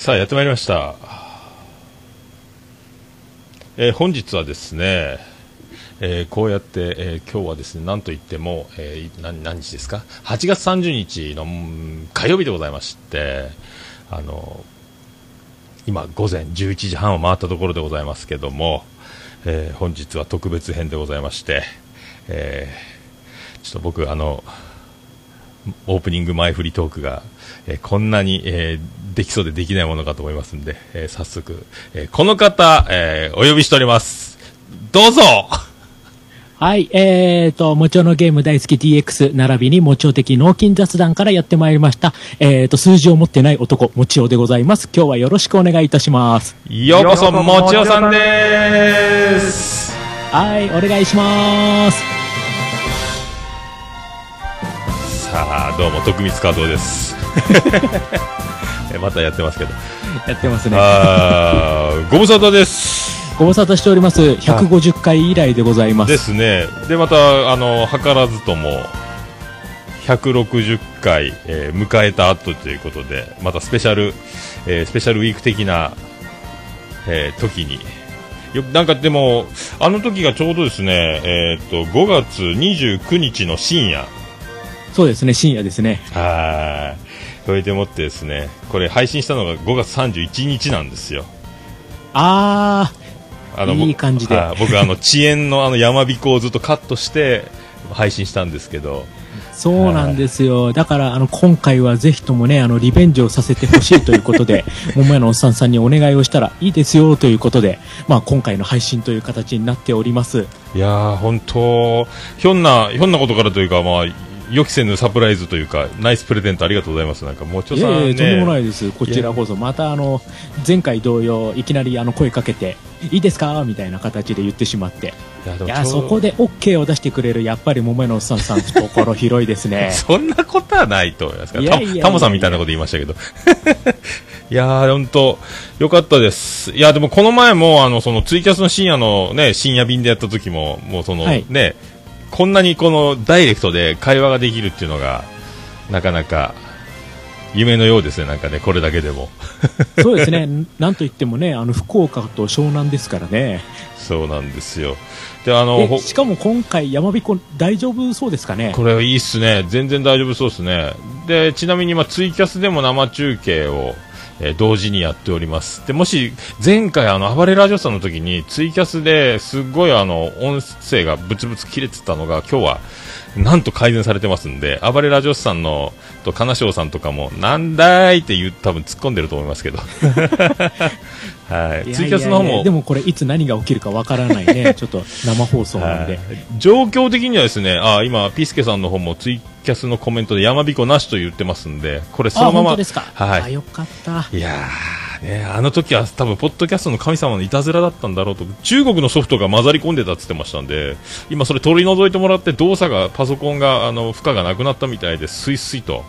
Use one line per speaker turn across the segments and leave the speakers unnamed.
さあやってまいりました、えー本日はですね、えーこうやって、えー今日はですねなんといっても、えー何日ですか？8月30日の火曜日でございましてあの今午前11時半を回ったところでございますけども、えー本日は特別編でございまして、えーちょっと僕あのオープニング前振りトークが、えーこんなに、えーできそうでできないものかと思いますんで、えー早速、えーこの方、えーお呼びしております。どうぞ
はい、えーと、もちょのゲーム大好き DX 並びにもちょ的脳筋雑談からやってまいりました。えーと、数字を持ってない男、もちおでございます。今日はよろしくお願いいたします。
ようこそ、もちおさんです
はい、お願いします。
さあ、どうも、徳光和夫です。えまたやってますけど。
やってますね。
ご無沙汰です。
ご無沙汰しております。150回以来でございます。
ですね。で、また、あの、図らずとも、160回、えー迎えた後ということで、またスペシャル、えースペシャルウィーク的な、えー時に、よなんかでも、あの時がちょうどですね、えーっと、5月29日の深夜、
そうですね、深夜ですね。
はい。それでもってですね、これ配信したのが5月31日なんですよ。
あ
あの
いい感じで
はい僕、あの、遅延のあの山彦をずっとカットして、配信したんですけど、
ー、そうなんですよ。だから、あの、今回はぜひともね、あの、リベンジをさせてほしいということで、桃屋のおっさんさんにお願いをしたらいいですよということで、まあ、今回の配信という形になっております。
いやー、本当ひょんな、ひょんなことからというか、まあ、予期せぬサプライズというか、ナイスプレゼントありがとうございます。なんか、もちょさんね。
いやいや、とんでもないです。こちらこそ、またあの、前回同様、いきなりあの、声かけて、いいですかみたいな形で言ってしまって。
いや、
そこで OK を出してくれる、やっぱり桃屋のおっさんさん、懐広いですね。
そんなことはないと思いますから。タモさんみたいなこと言いましたけど。いやー、本当よかったです。いや、でもこの前も、あの、そのツイキャスの深夜のね、深夜便でやった時も、もうその、
はい
ね、こんなにこのダイレクトで会話ができるっていうのが、なかなか、夢のようですね、なんかね、これだけでも。
そうですね。なんといってもね、あの、福岡と湘南ですからね。
そうなんですよ。で、あの、
しかも今回、山彦大丈夫そうですかね？
これいいっすね。全然大丈夫そうですね。で、ちなみに今ツイキャスでも生中継を、えー同時にやっております。で、もし、前回あの、暴れラジオさんの時にツイキャスですっごいあの、音声がブツブツ切れてたのが今日は、なんと改善されてますんで、暴れラジオさんの、と、金賞さんとかも、なんだーいって言う、多分突っ込んでると思いますけど。はい。ツイキャスの方も
で、もこれ、いつ何が起きるかわからないね。ちょっと生放送なんで。
はい状況的にはですね、あ今、ピースケさんの方もツイキャスのコメントで山彦なしと言ってますんで、これそ
あ、
のまま。
本当ですか？
はい
あ、よかった。
いやー、ね、あの時は多分、ポッドキャストの神様のいたずらだったんだろうと、中国のソフトが混ざり込んでたって言ってましたんで、今それ取り除いてもらって、動作が、パソコンが、あの、負荷がなくなったみたいで、スイスイと。は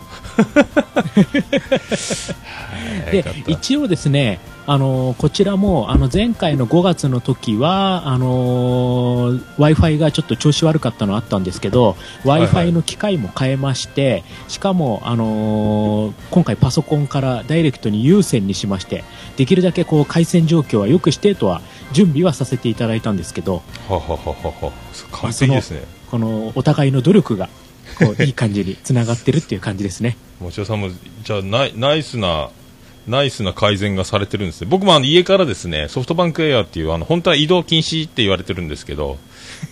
い
で一応ですね、あのーこちらもあの前回の5月の時はあの w i f i がちょっと調子悪かったのあったんですけど w
はい
i f i の機械も変えまして、しかも、あのー今回パソコンからダイレクトに有線にしましてできるだけこう回線状況は良くしてとは準備はさせていただいたんですけど
ははははは。完璧ですね。
このお互いの努力がこういい感じにつながってるっていう感じですね。
もちろさんも、じゃあナイ、ナイスな、ナイスな改善がされてるんですね。僕もあの家からですね、ソフトバンクエアっていう、あの、本当は移動禁止って言われてるんですけど、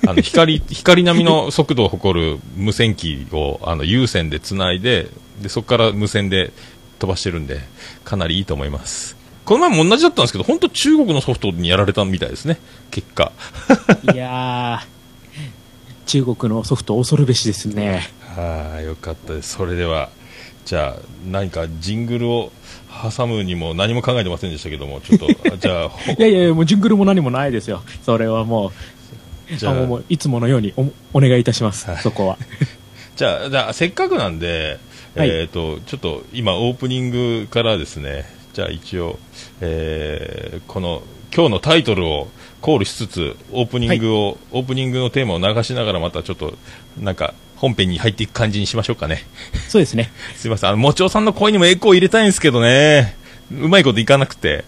あの、光、光並みの速度を誇る無線機を、あの、有線で繋いで、で、そこから無線で飛ばしてるんで、かなりいいと思います。この前も同じだったんですけど、本当中国のソフトにやられたみたいですね、結果。
いやー中国のソフト恐るべしですね。
はい、よかったです。それでは、じゃあ、何かジングルを挟むにも何も考えてませんでしたけども、ちょっと、じゃあ、ほ
いやいやもうジングルも何もないですよ。それはもう、
じゃあ
あもういつものようにおお願いいたします、
はい
そこは。
じゃあ、じゃあ、せっかくなんで、
はい
えっ、と、ちょっと今オープニングからですね、じゃあ一応、えーこの、今日のタイトルをコールしつつ、オープニングを、オープニングのテーマを流しながらまたちょっと、なんか、本編に入っていく感じにしましょうかね。
そうですね。
すいません、あの、もちおさんの声にもエコー入れたいんですけどね。うまいこといかなくて。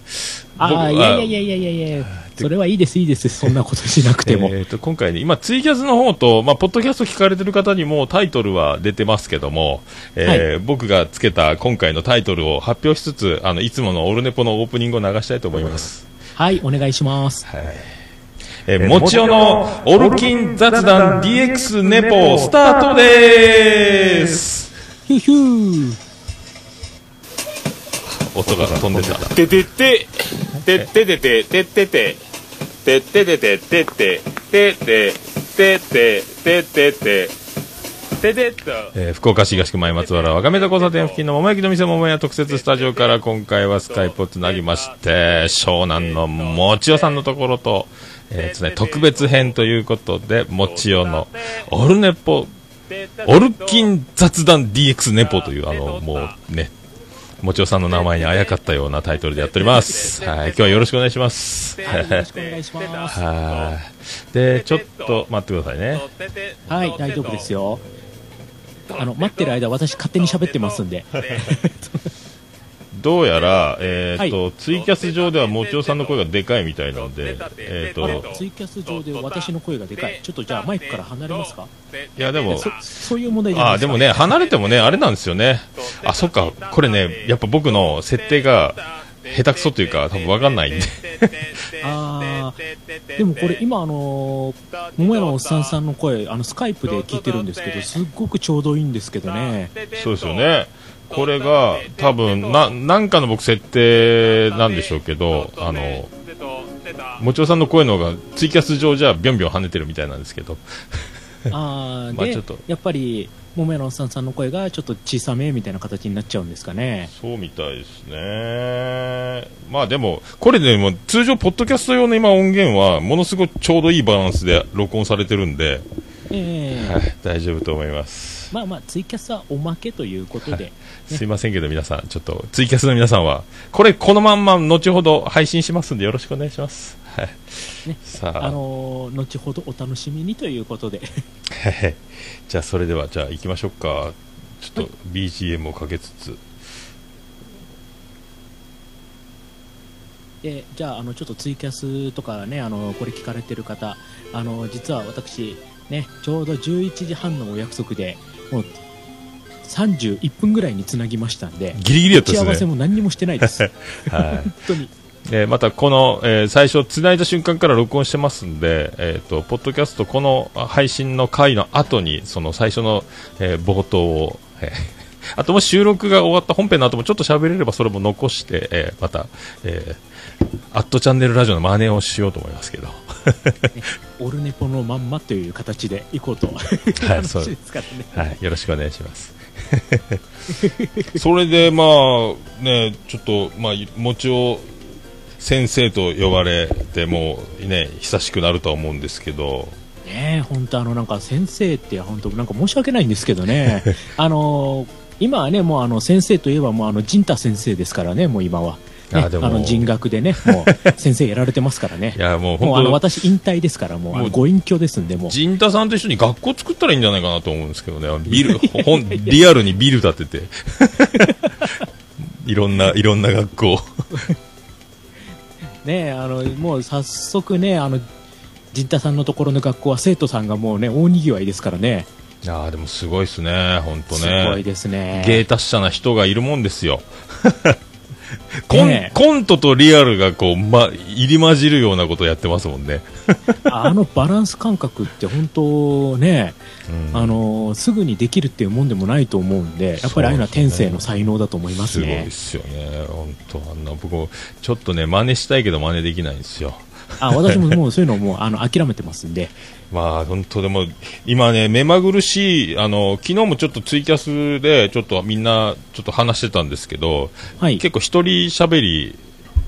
ああ、いやいやいやいやいやいや、それはいいです、いいです、そんなことしなくても。
えっと、今回ね、今、ツイキャスの方と、まあ、ポッドキャスト聞かれてる方にもタイトルは出てますけども、えーはい、僕がつけた今回のタイトルを発表しつつ、あの、いつものオルネポのオープニングを流したいと思います。
はい、お願いします。はい。
えー、もちおのオルキン雑談 DX ネポスタートでーす。ヒュヒュー。音が飛んでた。
ててて、てててて、ててて、てててて、てて、てて、てて、ててて、
えー、福岡市東区前松原若め田交差点付近の桃焼きの店桃屋特設スタジオから今回はスカイプをつなぎまして湘南のもちおさんのところと、えーね、特別編ということでもちおのオルネポオルキン雑談 DX ネポというあのもうねもちおさんの名前にあやかったようなタイトルでやっております。はい、今日はよろしくお願いします。
はい、よろしくお願いします。は
い。で、ちょっと待ってくださいね。
はい、大丈夫ですよ。あの、待ってる間、私勝手に喋ってますんで。
どうやら、えーと、はい、ツイキャス上ではもちおさんの声がでかいみたいなので、えーと、
ツイキャス上で私の声がでかい、ちょっとじゃあマイクから離れますか？
いやでも
そういう問題
あでもね、離れてもね、あれなんですよね、あそっか、これね、やっぱ僕の設定が下手くそというか、多分分かんないんで。
あでもこれ、今、あのー、桃屋のおっさんさんの声、あのスカイプで聞いてるんですけど、すっごくちょうどいいんですけどね。
そうですよね。これが多分ななんかの僕設定なんでしょうけどあのもちおさんの声の方がツイキャス上じゃビョンビョン跳ねてるみたいなんですけど。
あ まあちょっと。やっぱり桃屋のおっさんさんの声がちょっと小さめみたいな形になっちゃうんですかね。
そうみたいですね。まあでもこれでも通常ポッドキャスト用の今音源はものすごくちょうどいいバランスで録音されてるんで、えー、はい、大丈夫と思います。
まあまあツイキャスはおまけということで、はい。
すいませんけど皆さんちょっとツイキャスの皆さんはこれこのまんま後ほど配信しますんでよろしくお願いしますはい、
ね、さあ、あのー、後ほどお楽しみにということで。
じゃあそれではじゃあ行きましょうか。ちょっと BGM をかけつつ、はい
でじゃああのちょっとツイキャスとかねあのこれ聞かれてる方あの実は私ねちょうど11時半のお約束でもう31分ぐらいにつなぎましたんで
ギリギリやったです
ね。打ち合わせも何にもしてないです、はい、本当に
えー、またこの、えー、最初つないだ瞬間から録音してますんで、えーと、ポッドキャストこの配信の回の後にその最初の、えー、冒頭を、えー あとも収録が終わった本編の後もちょっと喋れればそれも残して、えー、また、えー、アットチャンネルラジオの真似をしようと思いますけど。
オルネポのまんまという形でいこうと。
はい、そうですからね。はい、よろしくお願いします。それでまあねちょっとまあもちを先生と呼ばれてもね久しくなるとは思うんですけど
ね本当あのなんか先生って本当なんか申し訳ないんですけどね あの今はねもうあの先生といえばもうあの陣太先生ですからねもう今は。ね、あの人学でね、もう先生やられてますからね。いやもう本当あの私引退ですからもうご隠居ですんでもう。
陣太さんと一緒に学校作ったらいいんじゃないかなと思うんですけどね。ビル本リアルにビル建てて、いろんないろんな学校。
ねあのもう早速ねあの陣太さんのところの学校は生徒さんがもうね大にぎわいですからね。
いやでもすごいですね、本当ね。す
ごいですね。
芸達者な人がいるもんですよ。コンね、コントとリアルがこう、ま、入り混じるようなことをやってますもんね。
あのバランス感覚って本当ね、うん、あのすぐにできるっていうもんでもないと思うんでやっぱりああいうのは天性の才能だと思いますね。
すごいですよね。本当あんな僕ちょっとね真似したいけど真似できないんですよ
あ私ももうそういうのもうあの諦めてますんで。
まあ本当でも今ね目まぐるしいあの昨日もちょっとツイキャスでちょっとみんなちょっと話してたんですけど、はい、結構一人喋り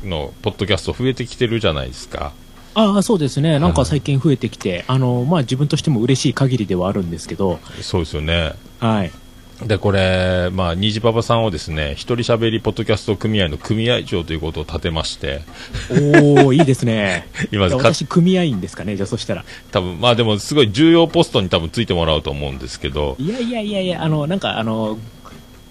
のポッドキャスト増えてきてるじゃないですか。
ああそうですね、なんか最近増えてきて、あのまあ、自分としても嬉しい限りではあるんですけど、
そうですよね、
はい、
でこれ、まあ、虹パパさんをですね一人喋りポッドキャスト組合の組合長ということを立てまして。
おおいいですね。今私組合員ですかねじゃあそしたら。
多分まあでもすごい重要ポストに多分ついてもらうと思うんですけど。
いやいやいやいやあのなんかあの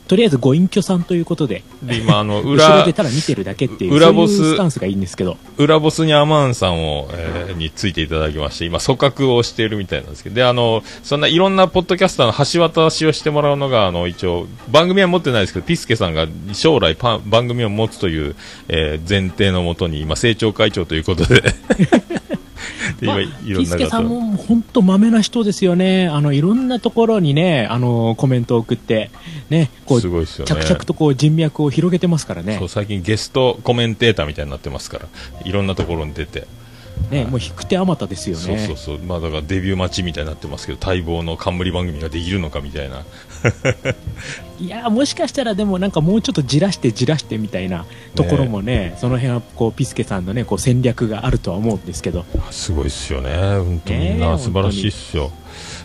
とりあえずご隠居さんということで、
で、今、あの、
後ろ
裏
で、ただ見てるだけっていう、
裏ボス
スタンスがいいんですけど、
裏ボスにアマンさんを、えーについていただきまして、今、組閣をしているみたいなんですけど、で、あの、そんないろんなポッドキャスターの橋渡しをしてもらうのが、あの、一応、番組は持ってないですけど、ピスケさんが将来パン番組を持つという、えー前提のもとに、今、政調会長ということで、
まあ
いろんな
ピスケさん
方
も本当まめな人ですよね。あの、いろんなところにね、あの、コメントを送って、ね、こう、
すごいですよね。
着々とこう人脈を広げてますからね
そう。最近ゲストコメンテーターみたいになってますからいろんなところに出て、
ね、もう引く手あまたですよね。
そうそうそうまあだからデビュー待ちみたいになってますけど待望の冠番組ができるのかみたいな い
やもしかしたらでもなんかもうちょっとじらしてじらしてみたいなところもねその辺はこうピスケさんのねこう戦略があるとは思うんですけど。
すごいっすよね。本当みんな素晴らしいっすよ、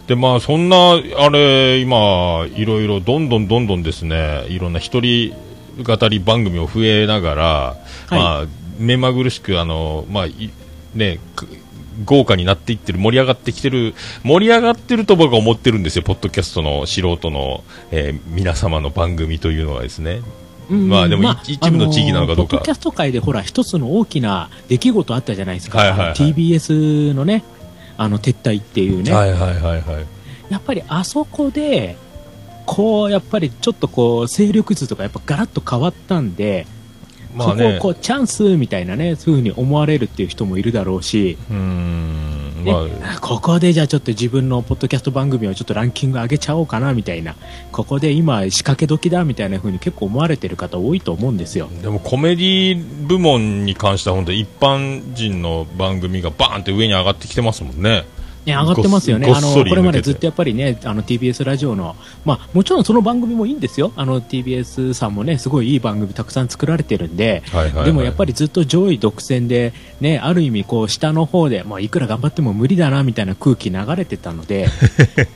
でまあそんなあれ今いろいろどんどんどんどんですねいろんな一人語り番組を増えながら、まあ目まぐるしくあのまあいねく豪華になっていってる盛り上がってきてる盛り上がってると僕は思ってるんですよポッドキャストの素人の、えー皆様の番組というのはですね。
うん
まあでも一一部の地域なのかどうか。
ポッドキャスト界でほら一つの大きな出来事あったじゃないですか、
はいはいはい。
TBS のねあの撤退っていうね、
はいはいはいはい。
やっぱりあそこでこうやっぱりちょっとこう勢力図とかやっぱガラッと変わったんで、
まあね。
そこをこうチャンスみたいなねそういうふうに思われるっていう人もいるだろうし、
うーん
ね
まあ
ここでじゃあちょっと自分のポッドキャスト番組をちょっとランキング上げちゃおうかなみたいな。ここで今仕掛け時だみたいな風に結構思われてる方多いと思うんですよ。
でもコメディ部門に関しては本当に一般人の番組がバーンって上に上がってきてますもんね。
ね上がってますよね。あの
り
これまでずっとやっぱりねあの TBS ラジオの、まあ、もちろんその番組もいいんですよ。あの TBS さんもねすごいいい番組たくさん作られてるんで、
はいはいはい。
でもやっぱりずっと上位独占で、ね、ある意味こう下の方で、まあ、いくら頑張っても無理だなみたいな空気流れてたので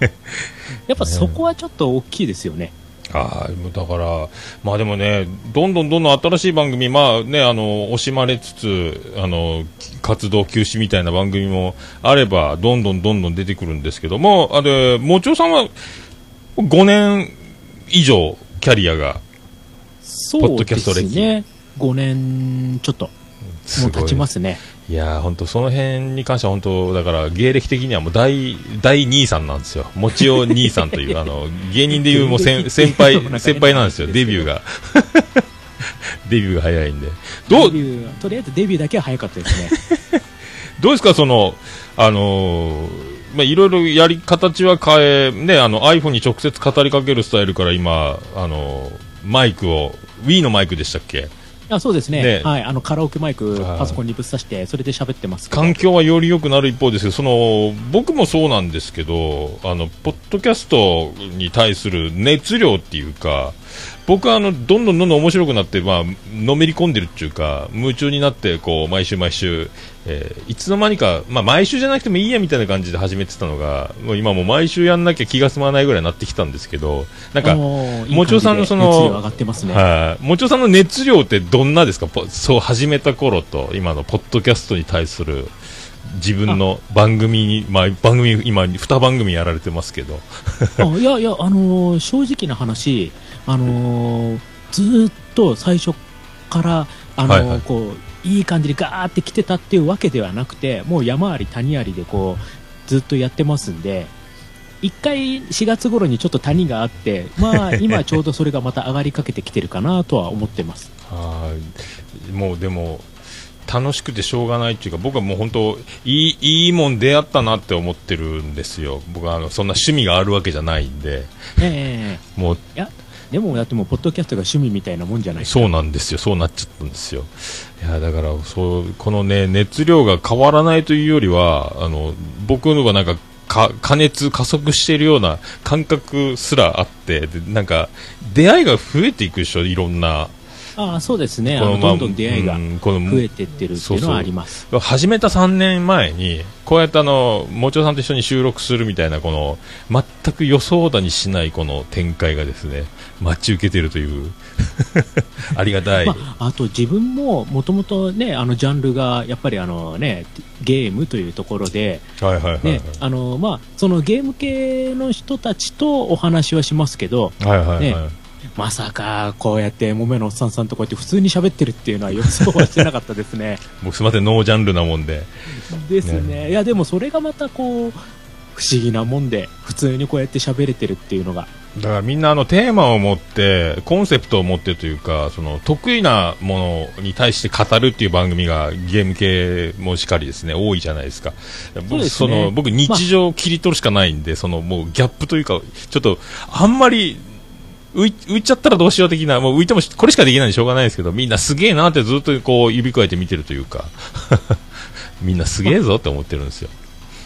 やっぱそこはちょっと大きいですよね。
はい、だから、まあでもね、どんどんどんどん新しい番組、まあね、あの、惜しまれつつ、あの、活動休止みたいな番組もあれば、どんどんどんどん出てくるんですけども、あれ、もちおさんは5年以上キャリアが、
そうですね。5年ちょっと。もう経ちますね
いやー本当その辺に関しては本当だから芸歴的にはもう大大兄さんなんですよ。もちお兄さんという あの芸人でいうもう先 先輩先輩なんですよ。デビューが デビューが早いんで。どう？
とりあえずデビューだけは早かったですね
どうですかそのあのーまあいろいろやり形は変えねあの iPhone に直接語りかけるスタイルから今あのーマイクを Wii のマイクでしたっけ？
あそうですね。
ね。
はい、あのカラオケマイク
はい。
パソコンにぶっ刺してそれで喋ってます。
環境はより良くなる一方ですけど、その僕もそうなんですけど、あのポッドキャストに対する熱量っていうか、僕はあのどんどんどんどん面白くなって、まあのめり込んでるっていうか、夢中になってこう毎週毎週、えーいつの間にか、まあ毎週じゃなくてもいいやみたいな感じで始めてたのが、もう今もう毎週やんなきゃ気が済まないぐらいになってきたんですけど、なんか。
も
ちおさんのそのもちおさんの熱量ってどんなですか、ポそう始めた頃と今のポッドキャストに対する自分の番組に、まあ、番組今2番組やられてますけど、
あいやいや、あのー正直な話、あのーずーっと最初から、あのー
はいはい。
こういい感じでガーって来てたっていうわけではなくてもう山あり谷ありでこうずっとやってますんで一回4月頃にちょっと谷があって、まあ、今ちょうどそれがまた上がりかけてきてるかなとは思ってます。
はい。もうでも楽しくてしょうがないっていうか僕はもう本当いいいいもん出会ったなって思ってるんですよ。僕はあのそんな趣味があるわけじゃないんで。
ええ。
もう
いやでもだってもうポッドキャストが趣味みたいなもんじゃない
そうなんですよ、そうなっちゃったんですよ。いや、だから、そう、このね、熱量が変わらないというよりは、あの、僕のがなんか、か加熱、加速しているような感覚すらあって、でなんか、出会いが増えていくでしょ、いろんな。
ああそうですねあ
このまあ
のどんどん出会いが増えてってるっていうのはあります。
始めた3年前に、こうやってあの、もちおさんと一緒に収録するみたいな、この、全く予想だにしないこの展開がですね、待ち受けてるという、ありがたい。
まあ、あと自分ももともとねあのジャンルがやっぱりあのねゲームというところで、そのゲーム系の人たちとお話はしますけど
はいはいはい。
ねまさかこうやってもめのおっさんさんとこうやって普通に喋ってるっていうのは予想はしてなかったですね。
僕すみませんノージャンルなもんで。
ですね。いやでもそれがまたこう不思議なもんで普通にこうやって喋れてるっていうのが
だからみんなあのテーマを持ってコンセプトを持ってというかその得意なものに対して語るっていう番組がゲーム系もしかりですね多いじゃないですか。僕
そうですね。
の僕日常を切り取るしかないんで、そのもうギャップというかちょっとあんまり浮い浮いちゃったらどうしよう的なもう浮いてもこれしかできないんでしょうがないですけどみんなすげえなってずっとこう指くわえて見てるというか。みんなすげえぞって思ってるんですよ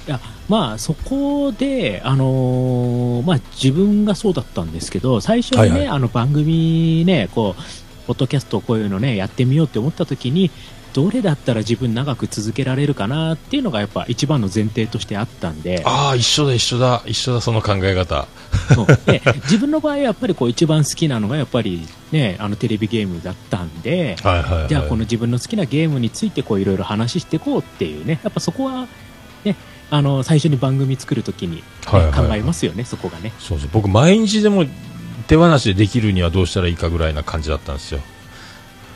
いやまあそこで、あのーまあ、自分がそうだったんですけど最初にね、
はいはい。
あの番組ねこうポッドキャストこういうのねやってみようって思った時にどれだったら自分長く続けられるかなっていうのがやっぱ一番の前提としてあったんで。
ああ一緒だ一緒だ。一緒だその考え方。
で自分の場合はやっぱりこう一番好きなのがやっぱりねあのテレビゲームだったんで
はいはい、はい、
じゃあこの自分の好きなゲームについてこういろいろ話していこうっていうね。やっぱそこはねあの最初に番組作るときに、ね
はいはい。はい
考えますよねそこがね。
そうそう。僕毎日でも手放しでできるにはどうしたらいいかぐらいな感じだったんですよ。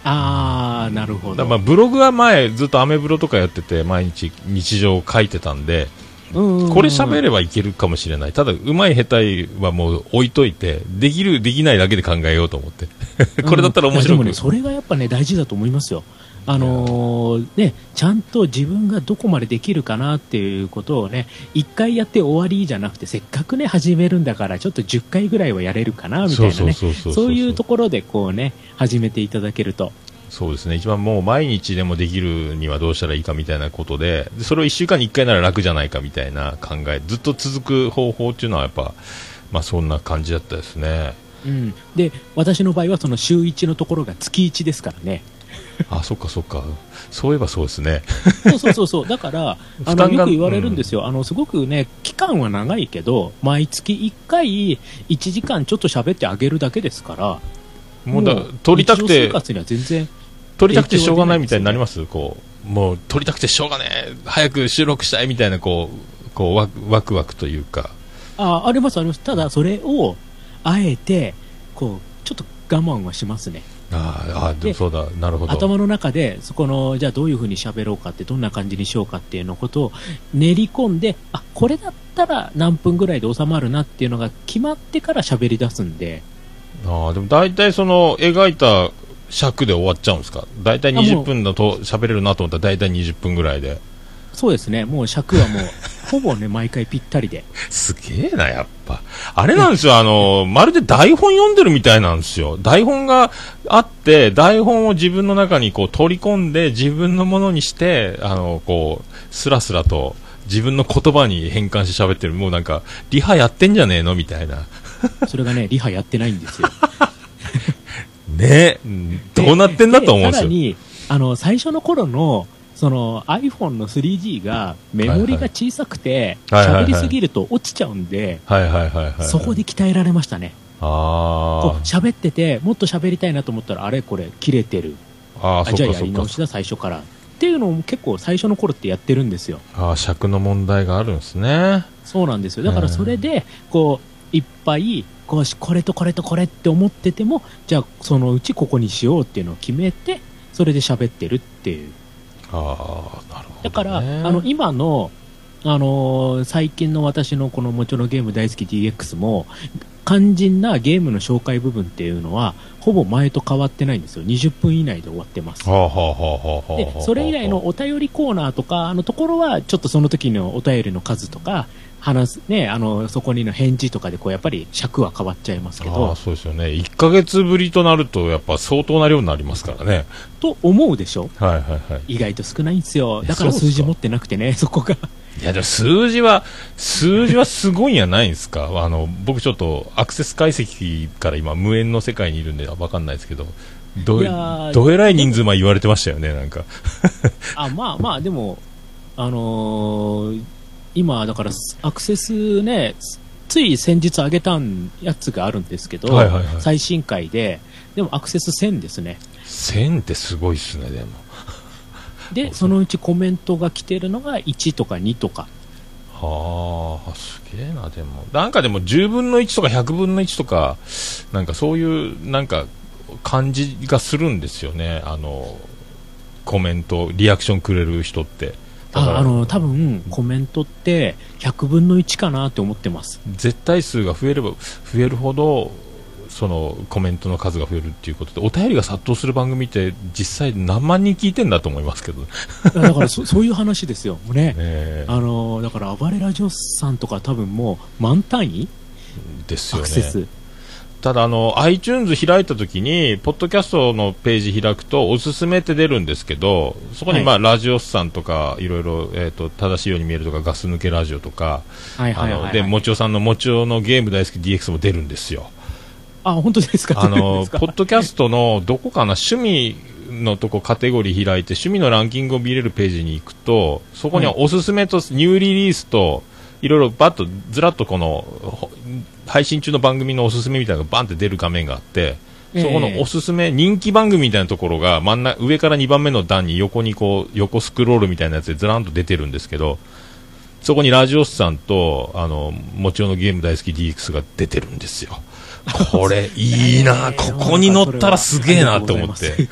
ああなるほど。
まあブログは前ずっとアメブロとかやってて毎日日常を書いてたんで
うん
これ喋ればいけるかもしれない。ただうまい下手はもう置いといてできるできないだけで考えようと思って。これだったら面白く、
うんねそれがやっぱね大事だと思いますよあのーね、ちゃんと自分がどこまでできるかなっていうことをね一回やって終わりじゃなくてせっかくね始めるんだからちょっと10回ぐらいはやれるかなみたいなね
そう
いうところでこうね始めていただけると。
そうですね。一番もう毎日でもできるにはどうしたらいいかみたいなことででそれを1週間に1回なら楽じゃないかみたいな考えずっと続く方法っていうのはやっぱ、まあ、そんな感じだったですね。
うん、で私の場合はその週1のところが月1ですからね
あそっかそっか。そういえばそうですね。
そうそうそうそう。だから あのよく言われるんですよ、あのすごくね期間は長いけど毎月1回1時間ちょっと喋ってあげるだけですから
もうだ撮りたくて
生活には全然
撮りたくてしょうがないみたいになります？こうもう撮りたくてしょうがねえ。早く収録したいみたいなこうこうワクワクワクというか。
あありますあります。ただそれをあえてこうちょっと我慢はしますね
あーあーでそうだなるほど。
頭の中でそこのじゃあどういうふうに喋ろうかってどんな感じにしようかっていうのことを練り込んであこれだったら何分ぐらいで収まるなっていうのが決まってから喋り出すんで。
あーでも大体その描いた尺で終わっちゃうんですか？大体20
あもう
分だと喋れるなと思ったら大体20分ぐらいで。
そうですね。もう尺はもうほぼね毎回ぴったりで。す
げえなやっぱ。あれなんですよあのまるで台本読んでるみたいなんですよ。台本があって台本を自分の中にこう取り込んで自分のものにしてあのこうスラスラと自分の言葉に変換して喋ってる。もうなんかリハやってんじゃねえのみたいな。
それがねリハやってないんですよ。
ね。えうんどうなってんだと思うんですよ。
さらにあの最初の頃のその iPhone の 3G がメモリが小さくて
はいはいはい。
喋りすぎると落ちちゃうんで、
はいはい
そこで鍛えられましたね。こ
あ
う喋っててもっと喋りたいなと思ったらあれこれ切れてる。
あああ
あじゃあやり直しだ最初から。っていうのを結構最初の頃ってやってるんですよ。
ああ尺の問題があるんですね。
そうなんですよ。だからそれでこういっぱいこうしこれとこれとこれって思っててもじゃあそのうちここにしようっていうのを決めてそれで喋ってるっていう
ああなるほど、ね、
だから、あの今の、あのー最近の私のこのもちろんゲーム大好き DX も肝心なゲームの紹介部分っていうのはほぼ前と変わってないんですよ。20分以内で終わってます。でそれ以外のお便りコーナーとかのところはちょっとその時のお便りの数とか話すねあのそこにの返事とかでこうやっぱり尺は変わっちゃいますけ
あ
ど。
あそうですよね。1か月ぶりとなるとやっぱ相当な量になりますからね。
と思うでしょ？
はいはいはい。
意外と少ないんですよ。だから数字持ってなくてね そこが。
いやでも数字は数字はすごいんやないんですか？あの僕ちょっとアクセス解析から今無縁の世界にいるんでわかんないですけど。どどえらい人数ま言われてましたよねなんか。
あまあまあでもあのー今だからアクセスねつい先日上げたんやつがあるんですけど、
はいはいはい
最新回ででもアクセス1000ですね
1000ってすごいっすねでも
でそのうちコメントが来てるのが1とか2とか
はあ、すげえな、でも。なんかでも10分の1とか100分の1とか、なんかそういう、なんか、感じがするんですよね。あの、コメント、リアクションくれる人って。
ああの多分コメントって100分の1かなって思ってます。
絶対数が増えれば増えるほど、そのコメントの数が増えるっていうことで、お便りが殺到する番組って実際何万人聞いてんだと思いますけど。ね。
だからそ そういう話ですよ。ね。
ね
あのだから暴れラジオスさんとか多分もう満単位？
ですよね。
アクセス、
ただあの iTunes 開いたときにポッドキャストのページ開くとおすすめって出るんですけどそこに、まあラジオスさんとかいろいろ、えー、と正しいように見えるとかガス抜けラジオとかでもちおさんのもちおのゲーム大好き DX も出るんですよ。
あ本当ですか？
あのポッドキャストのどこかな趣味のとこカテゴリー開いて趣味のランキングを見れるページに行くとそこにはおすすめとニューリリースといろいろバッとずらっとこのほ配信中の番組のおすすめみたいなのがバンって出る画面があってそこのおすすめ人気番組みたいなところが真ん中上から2番目の段に横にこう横スクロールみたいなやつでずらんと出てるんですけどそこにラジオスさんとあのもちろんのゲーム大好き DX が出てるんですよ。これ いいな、ここに乗ったらすげえなと思って。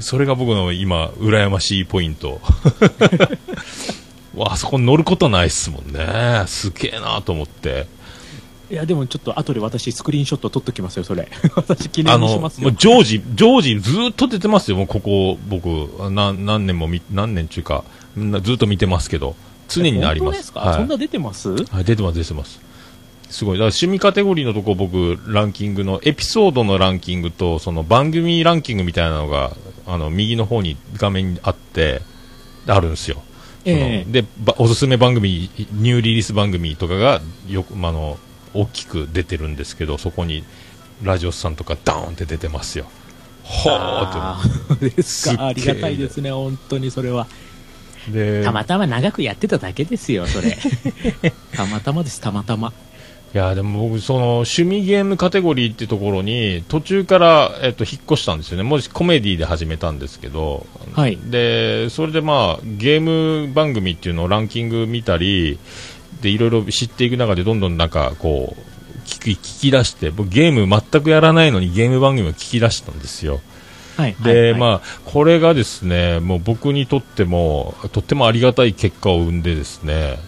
それが僕の今、羨ましいポイント。わあそこに乗ることないっすもんね。すげえなと思って。
いやでもちょっと後で私スクリーンショット撮っときますよそれ 私記念にしますよ
常時、常時ずっと出てますよ。もうここ、僕、な何年もみ、何年中か、なずっと見てますけど、常になります。はい
そんな出てます？
はい、出てます、出てます。すごい。だから趣味カテゴリーのとこ僕、ランキングの、エピソードのランキングと、その番組ランキングみたいなのが、あの、右の方に画面にあって、あるんですよ。
ええ。
で、ばおすすめ番組、ニューリリース番組とかが、よく、まああの、大きく出てるんですけど、そこに、ラジオスさんとかダーンって出てますよ。ほー
あーですか。ありがたいですね本当にそれは。たまたま長くやってただけですよそれ。たまたまですたまたま
いやでも僕、その趣味ゲームカテゴリーってところに途中から、えっと、引っ越したんですよね、もしコメディで始めたんですけど、
はい。
でそれでまあゲーム番組っていうのをランキング見たりでいろいろ知っていく中でどんどんなんかこう聞き聞き出して僕ゲーム全くやらないのにゲーム番組を聞き出したんですよ。
はい。
で、
はい。はい。
まあ、これがですね、もう僕にとっても、とってもありがたい結果を生んでですね、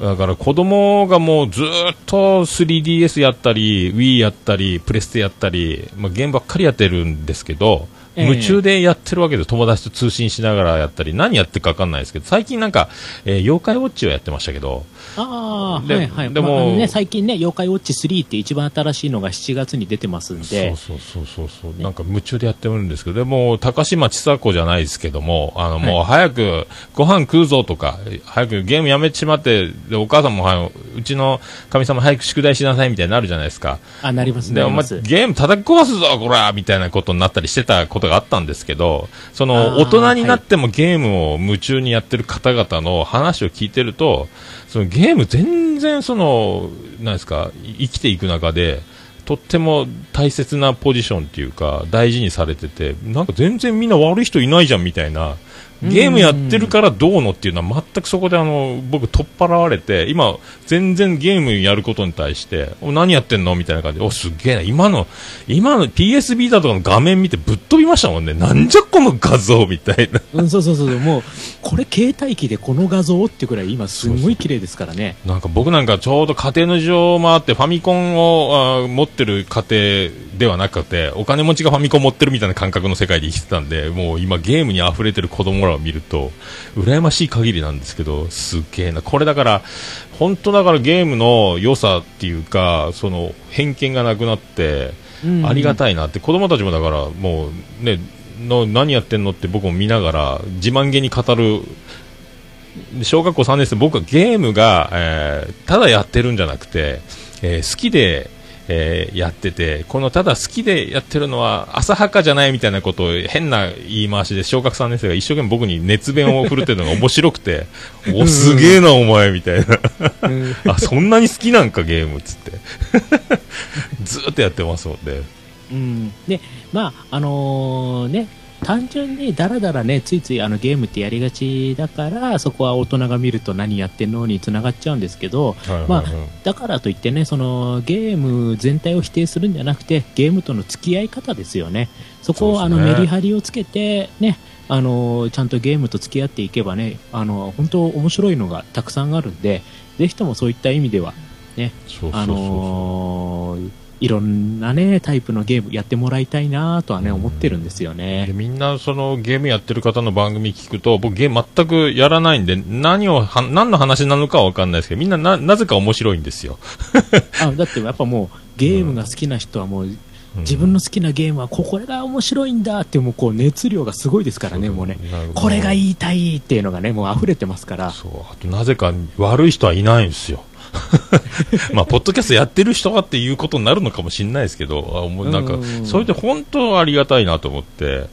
だから子供がもうずーっと 3DS やったり、Wii やったり、プレステやったり、まあ、ゲームばっかりやってるんですけど、
ええ。
夢中でやってるわけで友達と通信しながらやったり、何やってるか分かんないですけど、最近なんか、えー妖怪ウォッチをやってましたけど、
ああ
で
はいはい。
でも
まあね、最近ね「妖怪ウォッチ3」って一番新しいのが7月に出てますんで。
そうそうそうそう。そう、なんか夢中でやってるんですけど、でも高島千佐子じゃないですけども、あのもう早くご飯食うぞとか、早くゲームやめてしまって、でお母さんも早くうちのかみさんも早く宿題しなさいみたいになるじゃないですか。
あなります
で、お前
なります。
ゲーム叩き壊すぞ、こらみたいなことになったりしてたことがあったんですけど、その大人になってもゲームを夢中にやってる方々の話を聞いてると、そのゲーム全然その、なんですか、生きていく中で、とっても大切なポジションっていうか、大事にされてて、なんか全然みんな悪い人いないじゃんみたいな、ゲームやってるからどうのっていうのは全くそこであの、僕取っ払われて、今、全然ゲームやることに対して、お何やってんのみたいな感じで、お、すっげえな、今の、今の PS ビータとかの画面見てぶっ飛びましたもんね。なんじゃこの画像みたいな。
うん、そうそうそうもうこれ携帯機でこの画像っていうくらい今すごい綺麗ですからね
なんか僕なんかちょうど家庭の事情もあって、ファミコンをあー持ってる家庭ではなくて、お金持ちがファミコン持ってるみたいな感覚の世界で生きてたんで、もう今ゲームに溢れてる子供らを見ると、羨ましい限りなんですけど、すっげえな。これだから、本当だからゲームの良さっていうか、その偏見がなくなって、
うん。
ありがたいなって、子供たちもだから、もうね、の何やってんのって僕も見ながら、自慢げに語る、で小学校3年生、僕はゲームが、えーただやってるんじゃなくて、えー好きで、えーやってて、このただ好きでやってるのは浅はかじゃないみたいなことを変な言い回しで小学3年生が一生懸命僕に熱弁を振るってるのが面白くて、お、すげえなお前みたいな。
うん
あ、そんなに好きなんかゲームっつって。ずーっとやってますもんね。
うん、でまああのね単純にだらだらね、ついついあのゲームってやりがちだから、そこは大人が見ると何やってんのに繋がっちゃうんですけど、
はいはいはい。
まあ、だからといってね、そのゲーム全体を否定するんじゃなくて、ゲームとの付き合い方ですよね。そこをあのメリハリをつけて、ね、あのちゃんとゲームと付き合っていけばね、あの本当面白いのがたくさんあるんで、ぜひともそういった意味では、ね、あのーいろんなね、タイプのゲームやってもらいたいなとはね、思ってるんですよ
で
ね。
みんなそのゲームやってる方の番組聞くと僕ゲーム全くやらないんで何をは何の話なのかは分かんないですけどみんなななぜか面白いんですよ、
あだってやっぱもう、ゲームが好きな人はもう、自分の好きなゲームはこれが面白いんだってもうこう熱量がすごいですからね、もうね。これが
い
言いたいっていうのがね、もう溢れてますから。
そうあとなぜか悪い人はいないんですよ まあポッドキャストやってる人はっていうことになるのかもしれないですけどあもうなんか
うん。
それで本当ありがたいなと思って。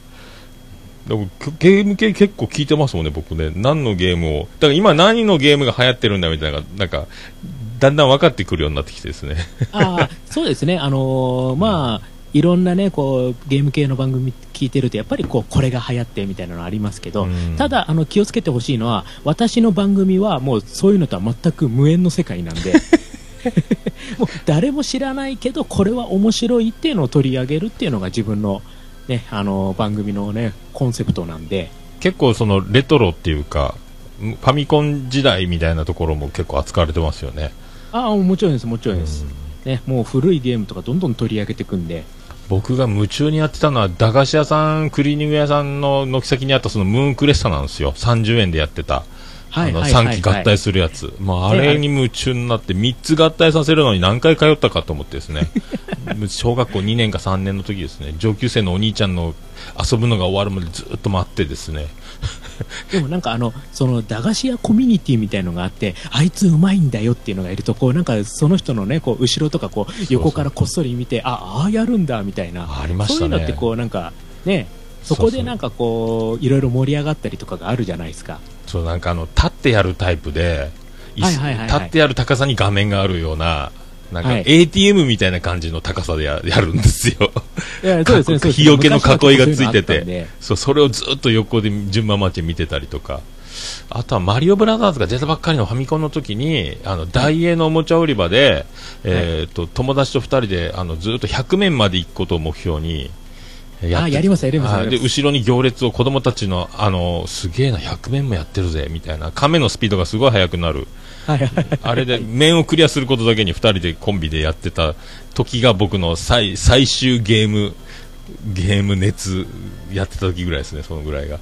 でもゲーム系結構聞いてますもんね僕ね。何のゲームを。だから今何のゲームが流行ってるんだみたいななんかだんだん分かってくるようになってきてですね。
ああ、そうですね。あのーまあ、いろんなね、こう、ゲーム系の番組聞いてると、やっぱりこう、これが流行ってみたいなのありますけど、
うん。
ただ、あの、気をつけてほしいのは、私の番組はもうそういうのとは全く無縁の世界なんで、もう誰も知らないけど、これは面白いっていうのを取り上げるっていうのが自分の、ね、あの、番組のね、コンセプトなんで、
結構そのレトロっていうかファミコン時代みたいなところも結構扱われてますよね。
ああ、もちろんです、もちろんです。ね、もう古いゲームとかどんどん取り上げていくんで、
僕が夢中にやってたのは駄菓子屋さんクリーニング屋さんの軒先にあったそのムーンクレッサなんですよ。30円でやってた。あの3機合体するやつ、まあ、あれに夢中になって3つ合体させるのに何回通ったかと思ってですね。小学校2年か3年の時ですね。上級生のお兄ちゃんの遊ぶのが終わるまでずっと待ってですね
でもなんかあの、その駄菓子屋コミュニティみたいのがあって、あいつうまいんだよっていうのがいると、こうなんかその人のね、こう後ろとかこう横からこっそり見て、あ、ああやるんだみたいな。
ありましたね
そういうのってこうなんか、ね、そこでなんかこう、いろいろ盛り上がったりとかがあるじゃないですか。
そうなんかあの立ってやるタイプで、立ってやる高さに画面があるようななんか
はい。
ATM みたいな感じの高さでや やるんですよ。日よけの囲いがついてて。
で。
そうそれをずっと横で順番待ち見てたりとか。あとはマリオブラザーズが出たばっかりのファミコンの時にあの大英のおもちゃ売り場で、えー、と友達と2人であのずっと100面まで行くことを目標にやって
あやりますやります
はいで後ろに行列を子供たちのあのすげえな100面もやってるぜみたいな。亀のスピードがすごい速くなるあれで面をクリアすることだけに2人でコンビでやってた時が僕の最最終ゲームゲーム熱やってた時ぐらいですねそのぐらいが。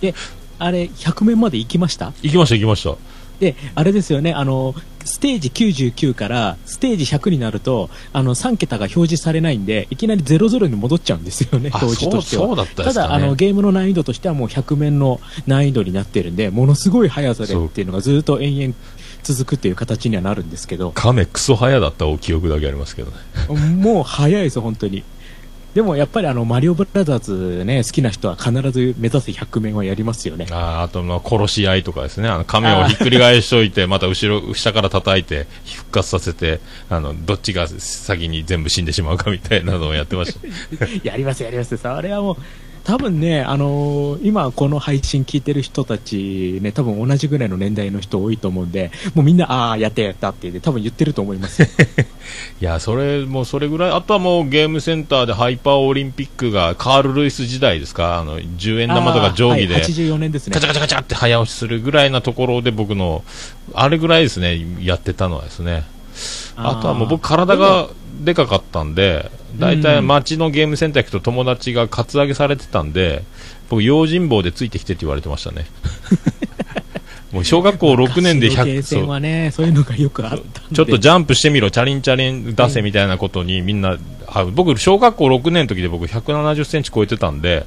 で、あれ、100面まで行きました？
行きました行きました
で、あれですよね、あの、ステージ99からステージ100になると、あの、3桁が表示されないんで、いきなり00に戻っちゃうんですよね、
あ
表示としては。
そうそうだったね
だ、あの、ゲームの難易度としてはもう100面の難易度になってるんで、ものすごい速さでっていうのがずっと延々続くっていう形にはなるんですけど、
亀クソ早だったお記憶だけありますけどね
もう速いです、本当に。でもやっぱりあの、マリオブラザーズね、好きな人は必ず目指せ100面はやりますよね。
あーあとまあ殺し合いとかですね。あの亀をひっくり返しといてまた後ろ下から叩いて復活させてあのどっちが先に全部死んでしまうかみたいなのをやってました。
やりますやります。それはもう多分ね、あのー今この配信聞いてる人たちね、多分同じぐらいの年代の人多いと思うんで、もうみんな、ああ、やったやったって言って多分言ってると思いますよ。
いやそれもうそれぐらいあとはもうゲームセンターでハイパーオリンピックがカール・ルイス時代ですか？あの10円玉とか定規で、
はい、84年ですね
ガチャ。ガチャガチャって早押しするぐらいなところで僕のあれぐらいですねやってたのはですねあとはもう僕体がでかかったんで大体街のゲームセンター行くと友達がカツアゲされてたんで僕用心棒でついてきてって言われてましたね。もう小学校6年で
昔のゲー
100
セン
そう
はね、そう。いうのがよくあったんで。
ちょっとジャンプしてみろチャリンチャリン出せみたいなことにみんな、あ僕小学校6年の時で僕170センチ超えてたんで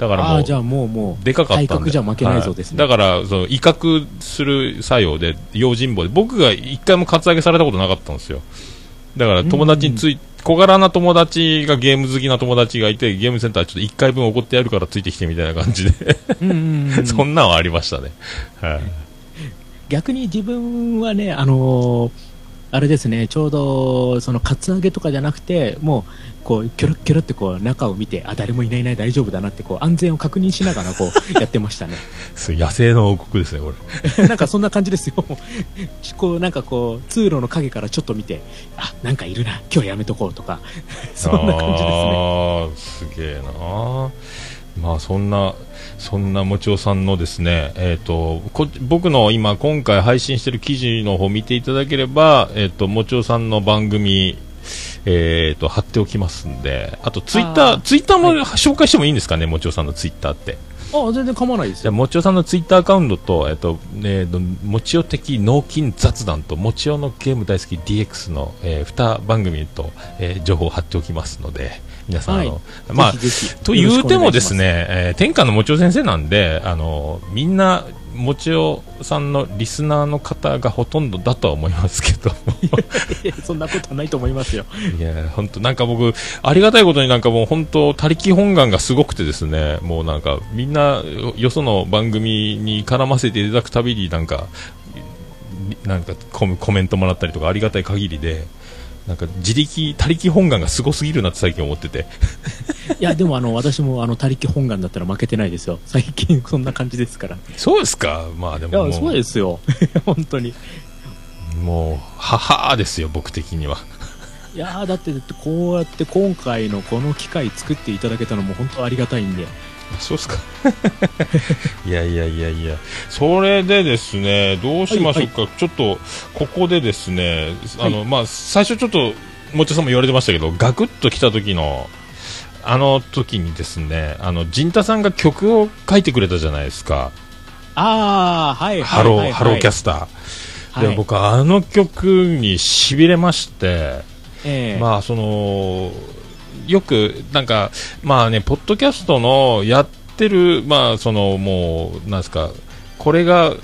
だからもう
じゃあもうもう、
でかかったんで。
体格じゃ負けないぞですね。
はい。だからその威嚇する作用で用心棒で僕が一回もカツアゲされたことなかったんですよ。だから友達につい小柄な友達がゲーム好きな友達がいてゲームセンターちょっと1回分怒ってやるからついてきてみたいな感じで、そんなんはありましたね、はい、
逆に自分はね、あのーあれですね、ちょうど、その、カツアゲとかじゃなくて、もう、こう、キョロッキョロってこう、中を見て、あ、誰もいないいない大丈夫だなって、こう、安全を確認しながら、こう、やってましたね。
野生の王国ですね、これ。
なんかそんな感じですよ。こう、なんかこう、通路の影からちょっと見て、あ、なんかいるな、今日はやめとこうとか、そんな感じですね。
ああ、すげえな。まあそんな、そんなもちおさんのですね、えっ、とこ、僕の今、今回配信してる記事の方見ていただければ、えっ、と、もちおさんの番組、えっ、と、貼っておきますんで、あとツイッター、ツイッターも紹介してもいいんですかね、もちおさんのツイッターって。
あ、全然構わないです
じゃ。もちおさんのツイッターアカウントと、えっ、と、えーと、もちお的脳筋雑談と、もちおのゲーム大好き DX の、えー、2番組と、えー情報を貼っておきますので、皆さん、
はい。
あの、まあと言うてもですね、えー天下のもちお先生なんで、あの、みんな、もちおさんのリスナーの方がほとんどだとは思いますけど、
そんなことはないと思いますよ。
いや、本当なんか僕、ありがたいことになんかもう本当、他力本願がすごくてですね、もうなんか、みんな、よその番組に絡ませていただくたびになんか、なんかコメントもらったりとかありがたい限りで、なんか自力、他力本願がすごすぎるなって最近思ってて。
いや、でもあの、私もあの、他力本願だったら負けてないですよ。最近そんな感じですから。い
そうですか？まあでも
そう
う、
ですよ。本当に。
もう、母ですよ、僕的には。
いやーだって、だってこうやって今回のこの機会作っていただけたのも本当ありがたいんで。
そうですか。いやいやいやいや、それでですね、どうしましょうか、ちょっとここでですね、あの、まあ、最初ちょっと、もちおさんも言われてましたけど、ガクッと来た時の、あの時にですね、あの、陣太さんが曲を書いてくれたじゃないですか。
あー、はい、はい、
ハロー、
はい。
ハローキャスター。
はい。
で、僕、あの曲に痺れまして、
ええ。
まあそのよくなんかまあねポッドキャストのやってるまあそのもうなんですかこれが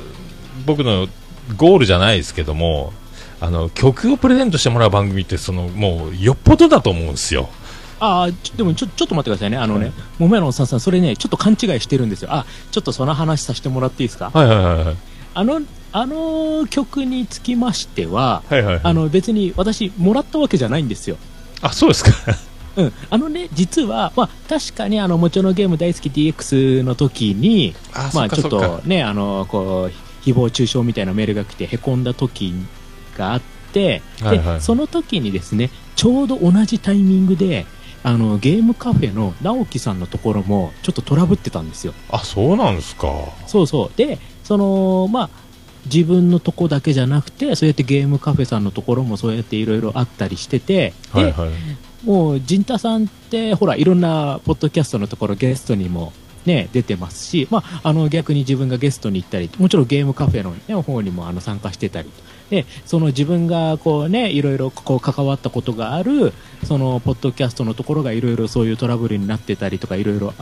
僕のゴールじゃないですけどもあの曲をプレゼントしてもらう番組ってそのもうよっぽどだと思うんですよ。
あでもちょちょっと待ってくださいね。あのね、もめのおっさんさん、それね、ちょっと勘違いしてるんですよ。あ、ちょっとその話させてもらっていいですか？
はいはいはいはい
あの、あの曲につきましては、
はいはいはい
あの別に私、もらったわけじゃないんですよ。
あそうですか
うん、あのね、実は、まあ、確かにあの、もちろんゲーム大好き DX の時に、
あ
まあ、ちょっとね、あの、こう、誹謗中傷みたいなメールが来て、へこんだ時があって、
はいはい。
で、その時にですね、ちょうど同じタイミングで、あの、ゲームカフェの直樹さんのところも、ちょっとトラブってたんですよ。
あそうなんですか。
そうそう。で、その、まあ、自分のとこだけじゃなくて、そうやってゲームカフェさんのところもそうやっていろいろあったりしてて、で、
はいはい
もう、陣太さんって、ほら、いろんなポッドキャストのところゲストにもね、出てますし、まあ、あの、逆に自分がゲストに行ったり、もちろんゲームカフェの、ね、方にもあの参加してたり、で、その自分がこうね、いろいろこう関わったことがある、その、ポッドキャストのところがいろいろそういうトラブルになってたりとか、いろいろ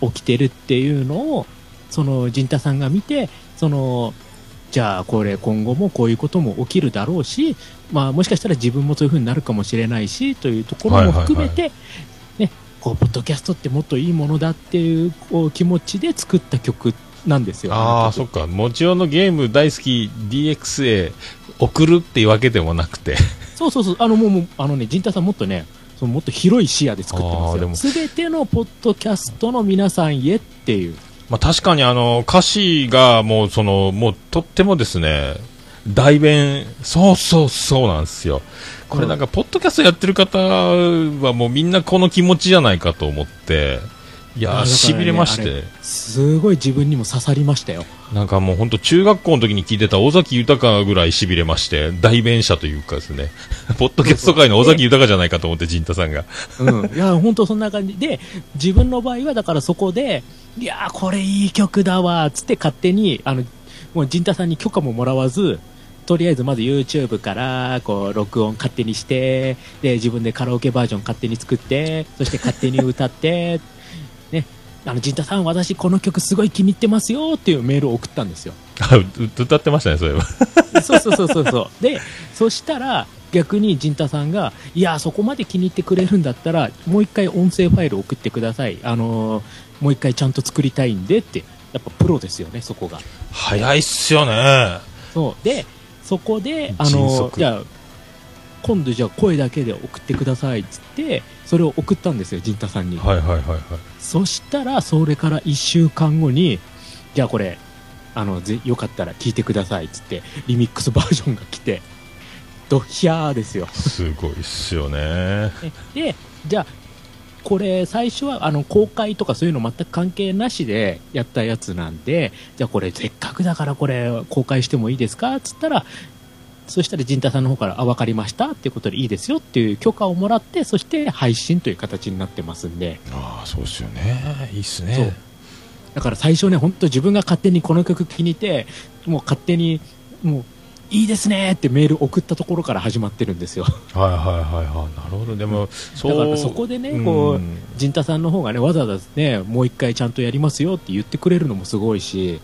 起きてるっていうのを、その、陣太さんが見て、その、じゃあこれ今後もこういうことも起きるだろうし、まあ、もしかしたら自分もそういう風になるかもしれないしというところも含めて、ね、こうポッドキャストってもっといいものだっていうこう気持ちで作った曲なんですよ。
ああ、そっか。もちろんのゲーム大好き DX へ送るっていうわけでもなくて。
そうそうそう、あのもうもうあのね、陣太さんもっとね、そのもっと広い視野で作ってますよ。すべてのポッドキャストの皆さんへっていう。
まあ確かにあの、歌詞がもうその、もうとってもですね、代弁、そうそうそうなんですよ。これなんか、ポッドキャストやってる方はもうみんなこの気持ちじゃないかと思って、いやー、
あだからね
痺れまして。
すごい自分にも刺さりましたよ。
なんかもう本当中学校の時に聞いてた尾崎豊ぐらい痺れまして、代弁者というかですね、ポッドキャスト界の尾崎豊じゃないかと思って、陣太さんが。
うん、いや、本当そんな感じで、自分の場合はだからそこで、いやー、これいい曲だわ、つって勝手に、あの、もう陣太さんに許可ももらわず、とりあえずまず YouTube から、こう、録音勝手にして、で、自分でカラオケバージョン勝手に作って、そして勝手に歌って、ね、あの、陣太さん、私この曲すごい気に入ってますよっていうメールを送ったんですよ。
あ、う歌ってましたね、そういえば。
そうそうそうそうそう。で、そしたら、逆に陣太さんが、いや、そこまで気に入ってくれるんだったら、もう一回音声ファイル送ってください。あのーもう一回ちゃんと作りたいんでって、やっぱプロですよね、そこが。
早いっすよね。
そう。で、そこで、あ
迅
の
速
ーじゃあ、今度じゃあ声だけで送ってくださいっつってそれを送ったんですよ陣太さんに、
はいはいはいはい
そしたらそれから1週間後にじゃあこれあのぜよかったら聞いてくださいっつってリミックスバージョンが来てドヒャーですよ。
すごいっすよね。
でじゃあこれ最初はあの公開とかそういうの全く関係なしでやったやつなんでじゃあこれせっかくだからこれ公開してもいいですかっつったらそしたら陣太さんの方からあ分かりましたっていうことでいいですよっていう許可をもらってそして配信という形になってますんで。
ああそうっすよね。いいっすね。
だから最初ね本当自分が勝手にこの曲気に入ってもう勝手にもういいですねってメール送ったところから始まってるんですよ。
はいはいはいはい。なるほど。でもそう
だからそこでねこう
うん
陣太さんの方がねわざわざねもう一回ちゃんとやりますよって言ってくれるのもすごいし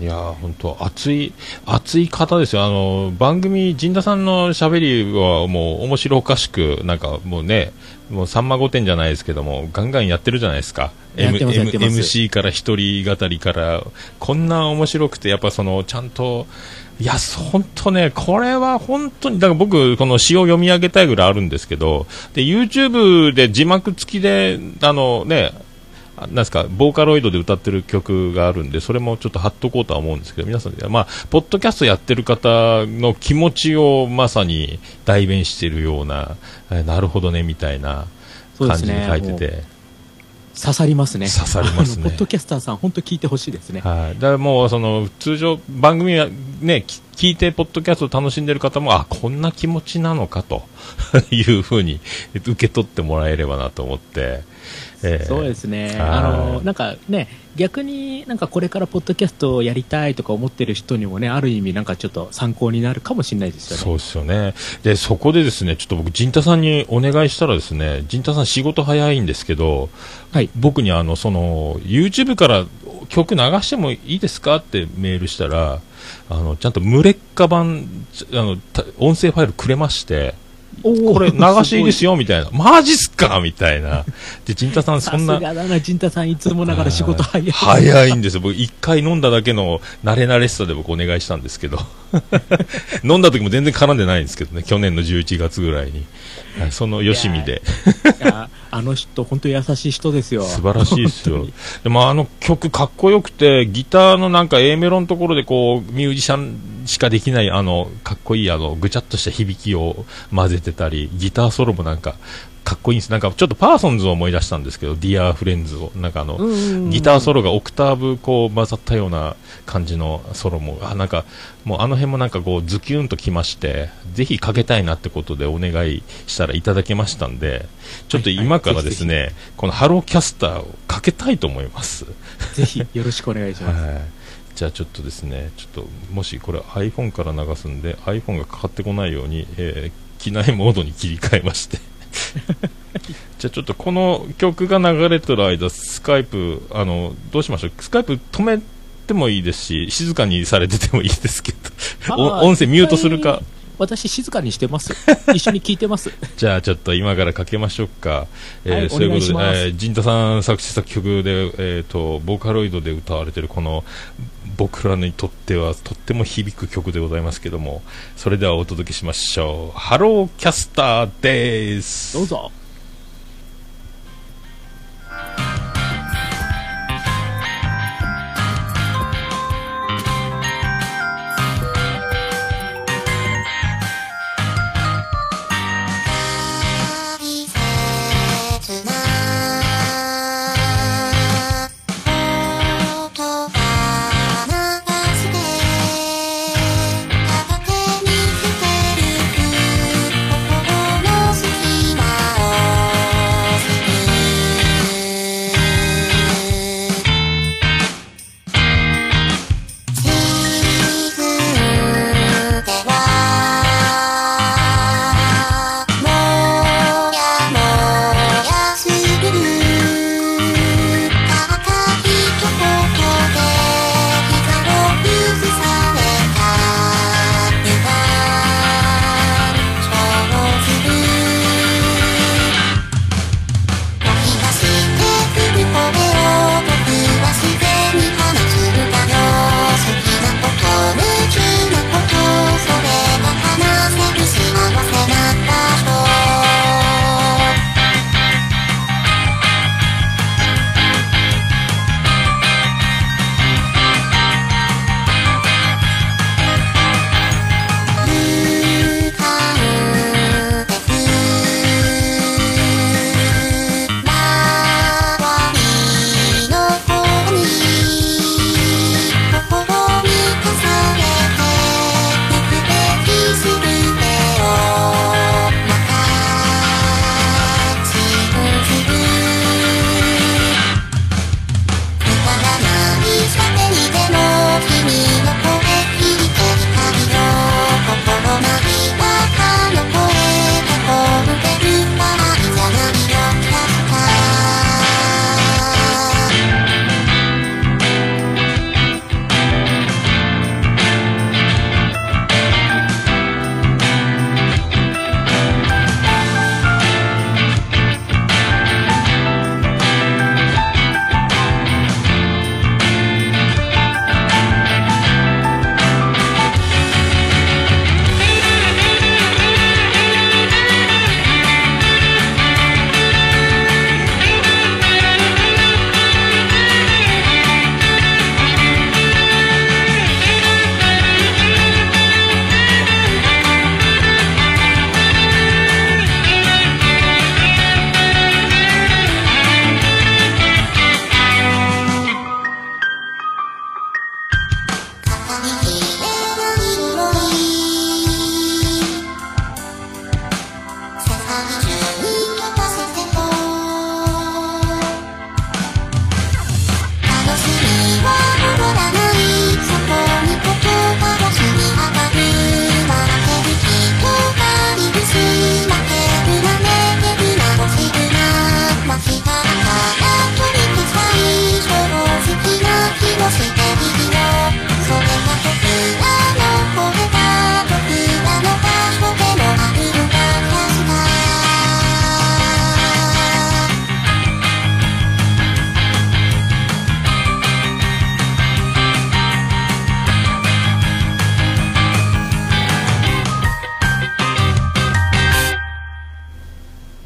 いやー本当熱い熱い方ですよ。あの番組陣田さんの喋りはもう面白おかしくなんかもうねもうさんま御殿じゃないですけどもガンガンやってるじゃないですか。
やってます
M
やってます。
MC から一人語りから。こんな面白くてやっぱそのちゃんといや本当ねこれは本当にだから僕この詩を読み上げたいぐらいあるんですけどで YouTube で字幕付きであのねあなんですか、ボーカロイドで歌ってる曲があるんで、それもちょっと貼っとこうとは思うんですけど、皆さん、まあ、ポッドキャストやってる方の気持ちをまさに代弁しているような、えなるほどね、みたいな感じに書いてて、
刺さりますね。
刺さりますね。
ポッドキャスターさん本当聞いてほしいですね。
はい。だからもう、その、通常、番組はね、き聞いて、ポッドキャストを楽しんでる方も、あ、こんな気持ちなのかと いうふうに受け取ってもらえればなと思って、えー
そうですね、
はい
あのなんかね、逆になんかこれからポッドキャストをやりたいとか思ってる人にもね、ある意味、なんかちょっと参考になるかもしれないですよね。
そうですよね。で、そこでですね、ちょっと僕、陣太さんにお願いしたらですね、陣太さん仕事早いんですけど、
はい、
僕にあの、その、YouTube から曲流してもいいですかってメールしたら、あの、ちゃんと無劣化版、ちあの、た音声ファイルくれまして、これ流しですよ、みたいな。マジっすかみたいな。で、陣太さんそんな
さす、がだな、陣太さん、いつもながら仕事早い。
早いんですよ。僕、一回飲んだだけの慣れ慣れしさで僕お願いしたんですけど。飲んだ時も全然絡んでないんですけどね。去年の11月ぐらいに。はいそのよしみで。
あの人、本当優しい人ですよ。
素晴らしいですよ。でもあの曲かっこよくて、ギターのなんか A メロのところでこう、ミュージシャンしかできないあの、かっこいいあの、ぐちゃっとした響きを混ぜてたり、ギターソロもなんか、かっこいいんです。なんかちょっと PERSONZ を思い出したんですけど、 Dear Friends を。なんかあの、
うんうんうん
ギターソロがオクターブこう混ざったような感じのソロも、あ、なんか、もうあの辺もなんかこうズキュンときまして、ぜひかけたいなってことでお願いしたらいただけましたんで、ちょっと今からですね、このハローキャスターをかけたいと思います。
ぜひよろしくお願いします。
はい。じゃあちょっとですね、ちょっともしこれ iPhone から流すんで、iPhone がかかってこないように、えー機内モードに切り替えまして。じゃあちょっとこの曲が流れてる間、スカイプ、あの、どうしましょう？スカイプ止めてもいいですし、静かにされててもいいですけど、音声ミュートするか？
私、静かにしてます。一緒に聞いてます。
じゃあちょっと今からかけましょうか。えー
はい
そういうことで、
お願いします
えー、陣太さん作詞作曲で、えっ、と、ボーカロイドで歌われてるこの、僕らにとってはとっても響く曲でございますけども、それではお届けしましょう。ハローキャスターです。
どうぞ。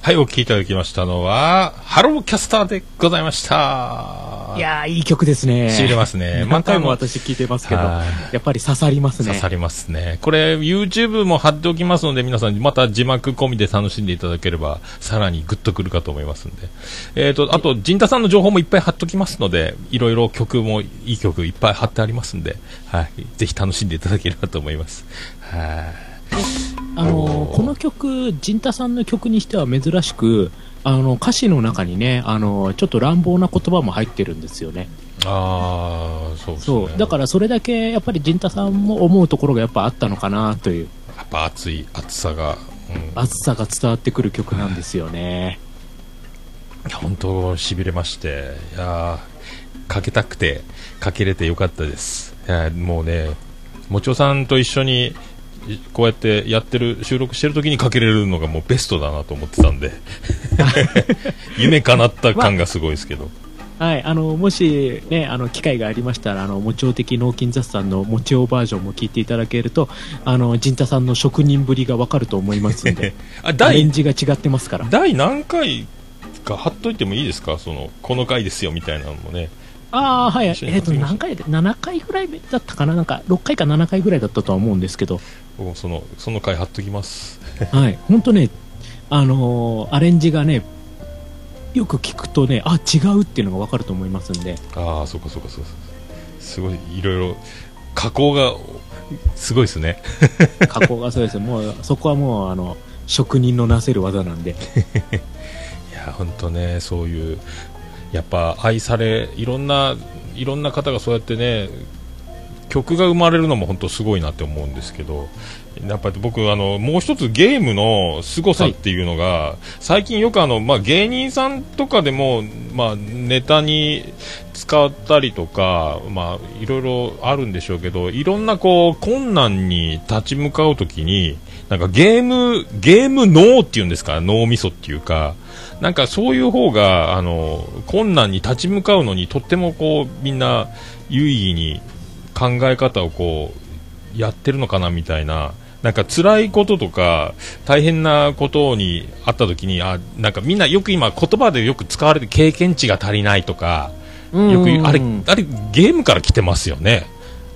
はい、お聴きいただきましたのは、ハローキャスターでございました。
いやー、いい曲ですね。
しびれますね
何回も私聞いてますけど、
は
やっぱり刺さりますね。
刺さりますね。これ、YouTube も貼っておきますので、皆さん、また字幕込みで楽しんでいただければ、さらにグッとくるかと思いますんで。えっ、と、あと、陣太さんの情報もいっぱい貼っておきますので、いろいろ曲も、いい曲いっぱい貼ってありますんで、はい。ぜひ楽しんでいただければと思います。はい。
あのーこの曲、陣太さんの曲にしては珍しく、あの歌詞の中にね、あのちょっと乱暴な言葉も入ってるんですよね。
あー、そうですね。
そう。だからそれだけ、やっぱり陣太さんも思うところがやっぱあったのかなという、
やっぱ熱い、熱さが、うん。
熱さが伝わってくる曲なんですよね。
いや本当しびれましていやーかけたくてかけれてよかったですいやもうねもちおさんと一緒にいこうやってやってる収録してる時にかけれるのがもうベストだなと思ってたんで。夢叶った感がすごいですけど、
はい、あのもし、ね、あの機会がありましたら、あのもちお的脳筋雑談のもちおバージョンも聞いていただけると、あの陣太さんの職人ぶりがわかると思いますんで、
あ
アレ
第
ンジが違ってますから。
第何回か貼っといてもいいですか？そのこの回ですよみたいなのもね。
ああ、はい。えっ、
一緒に
と、何回で、7回ぐらいだったかな？なんか、6回か7回ぐらいだったとは思うんですけど、
僕もそのその回貼っときます
はい。本当ね、あのーアレンジがね、よく聞くとね、あ、違うっていうのがわかると思いますんで、
ああそうかそうかそうかすごいいろいろ加工がすごいですね
加工がそうですよ。もう、そこはもう、あの、職人のなせる技なんで。
いや本当ねそういうやっぱ愛されいろんないろんな方がそうやってね曲が生まれるのも本当すごいなって思うんですけどやっぱり僕あのもう一つゲームの凄さっていうのが、最近よくあの、まあ、芸人さんとかでも、まあ、ネタに使ったりとか、まあ、いろいろあるんでしょうけどいろんなこう困難に立ち向かうときになんかゲームゲーム脳っていうんですか脳みそっていうかなんかそういう方があの困難に立ち向かうのにとってもこうみんな有意義に考え方をこうやってるのかなみたいななんか辛いこととか大変なことにあった時にあなんかみんなよく今言葉でよく使われて経験値が足りないとかよくあれあれゲームから来てますよね。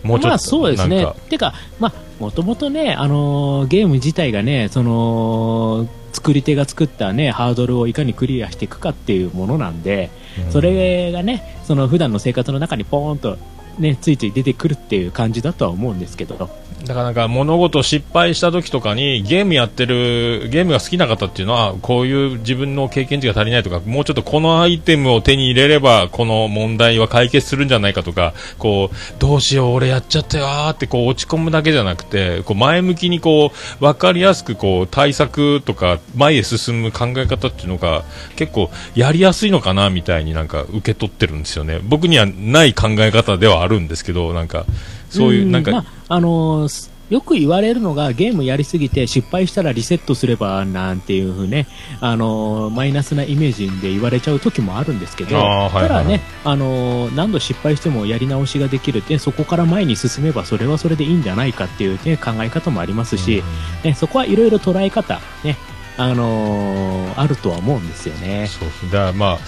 もうちょっと、
まあそうですね。てか、まあ、もともとね、あのーゲーム自体がね、その、作り手が作ったね、ハードルをいかにクリアしていくかっていうものなんで、それがね、その普段の生活の中にポーンと、ね、ついつい出てくるっていう感じだとは思うんですけど、
だからなんか物事失敗した時とかにゲームやってるゲームが好きな方っていうのはこういう自分の経験値が足りないとかもうちょっとこのアイテムを手に入れればこの問題は解決するんじゃないかとかこうどうしよう俺やっちゃったよーってこう落ち込むだけじゃなくてこう前向きにこう分かりやすくこう対策とか前へ進む考え方っていうのが結構やりやすいのかなみたいになんか受け取ってるんですよね。僕にはない考え方ではあるんですけどなんかそういうなんか、
まあ、あのーすよく言われるのがゲームやりすぎて失敗したらリセットすればなんていう風ね、あのーマイナスなイメージで言われちゃう時もあるんですけど、
はいはい
ただね、あのー何度失敗してもやり直しができるって、そこから前に進めばそれはそれでいいんじゃないかっていう、ね、考え方もありますし、ね、そこはいろいろ捉え方、ね、あのーあるとは思うんですよね。
そう。だからまあ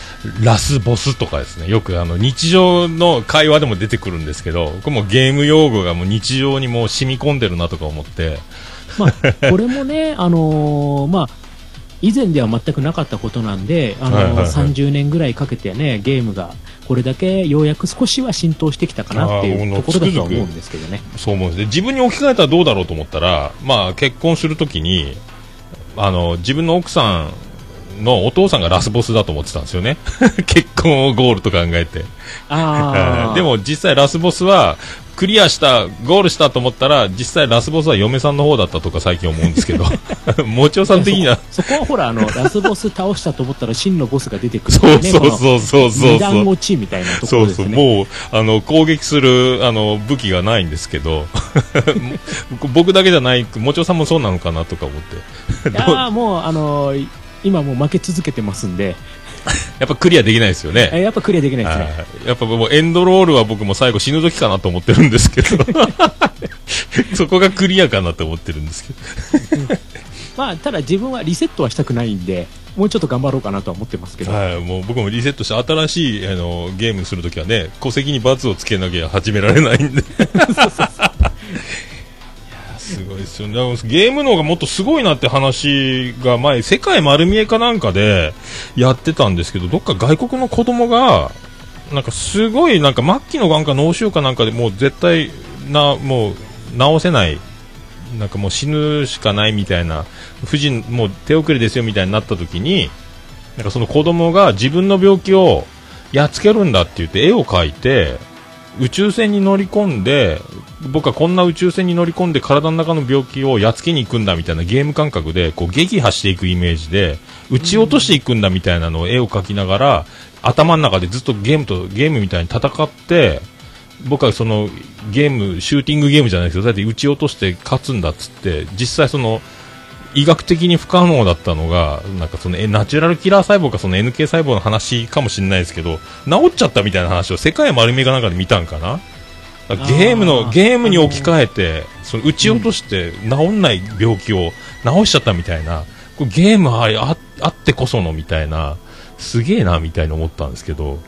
ラスボスとかですね。よくあの日常の会話でも出てくるんですけどこれもゲーム用語がもう日常にもう染み込んでるなとか思って。
まあ、これもね、あのーまあ、以前では全くなかったことなんで、あのー
はいはいはい。
30年ぐらいかけてね、ゲームがこれだけようやく少しは浸透してきたかなっていうところだとは思うんですけどね。
そう思うんです。で自分に置き換えたらどうだろうと思ったら、まあ、結婚するときにあの自分の奥さんのお父さんがラスボスだと思ってたんですよね。結婚をゴールと考えて。でも実際ラスボスはクリアしたゴールしたと思ったら実際ラスボスは嫁さんの方だったとか最近思うんですけど もちおさん的には
そこはほら、あの、ラスボス倒したと思ったら真のボスが出てくる、
そう
ね。
そうそうそうそう
二段
そう
落ちみたいなとこ
そうそう、
ろですね。
もう、あの、攻撃する、あの、武器がないんですけど、僕だけじゃない、もちおさんもそうなのかなとか思って。
いやーもう、あのー今もう負け続けてますんで、
やっぱクリアできないですよね。
えやっぱクリアできないですね。
はいやっぱもうエンドロールは僕も最後死ぬ時かなと思ってるんですけど、そこがクリアかなと思ってるんですけど。
まあ、ただ自分はリセットはしたくないんで、もうちょっと頑張ろうかなとは思ってますけど、
はい、もう僕もリセットして新しいあのゲームするときはね戸籍に罰をつけなきゃ始められないんですごいですよね。ゲームの方がもっとすごい。なって話が前世界丸見えかなんかでやってたんですけどどっか外国の子供がなんかすごい。なんか末期のがんか脳腫瘍かなんかでもう絶対なもう治せない。なんかもう死ぬしかない。みたいな夫人もう手遅れですよみたい。になった時になんかその子供が自分の病気をやっつけるんだって言って絵を描いて宇宙船に乗り込んで僕はこんな宇宙船に乗り込んで体の中の病気をやっつけに行くんだみたいなゲーム感覚でこう撃破していくイメージで撃ち落としていくんだみたいなのを絵を描きながら頭の中でずっとゲームとゲームみたいに戦って僕はそのゲームシューティングゲームじゃないですけどそうやって撃ち落として勝つんだっつって実際その医学的に不可能だったのがなんかそのえナチュラルキラー細胞かその NK 細胞の話かもしれないですけど治っちゃったみたいな話を世界丸見えかなんかで見たんかな？ゲームのゲームに置き換えてその撃ち落として治んない病気を治しちゃったみたいな。これゲームあああってこそのみたいな。すげえなみたいに思ったんですけど。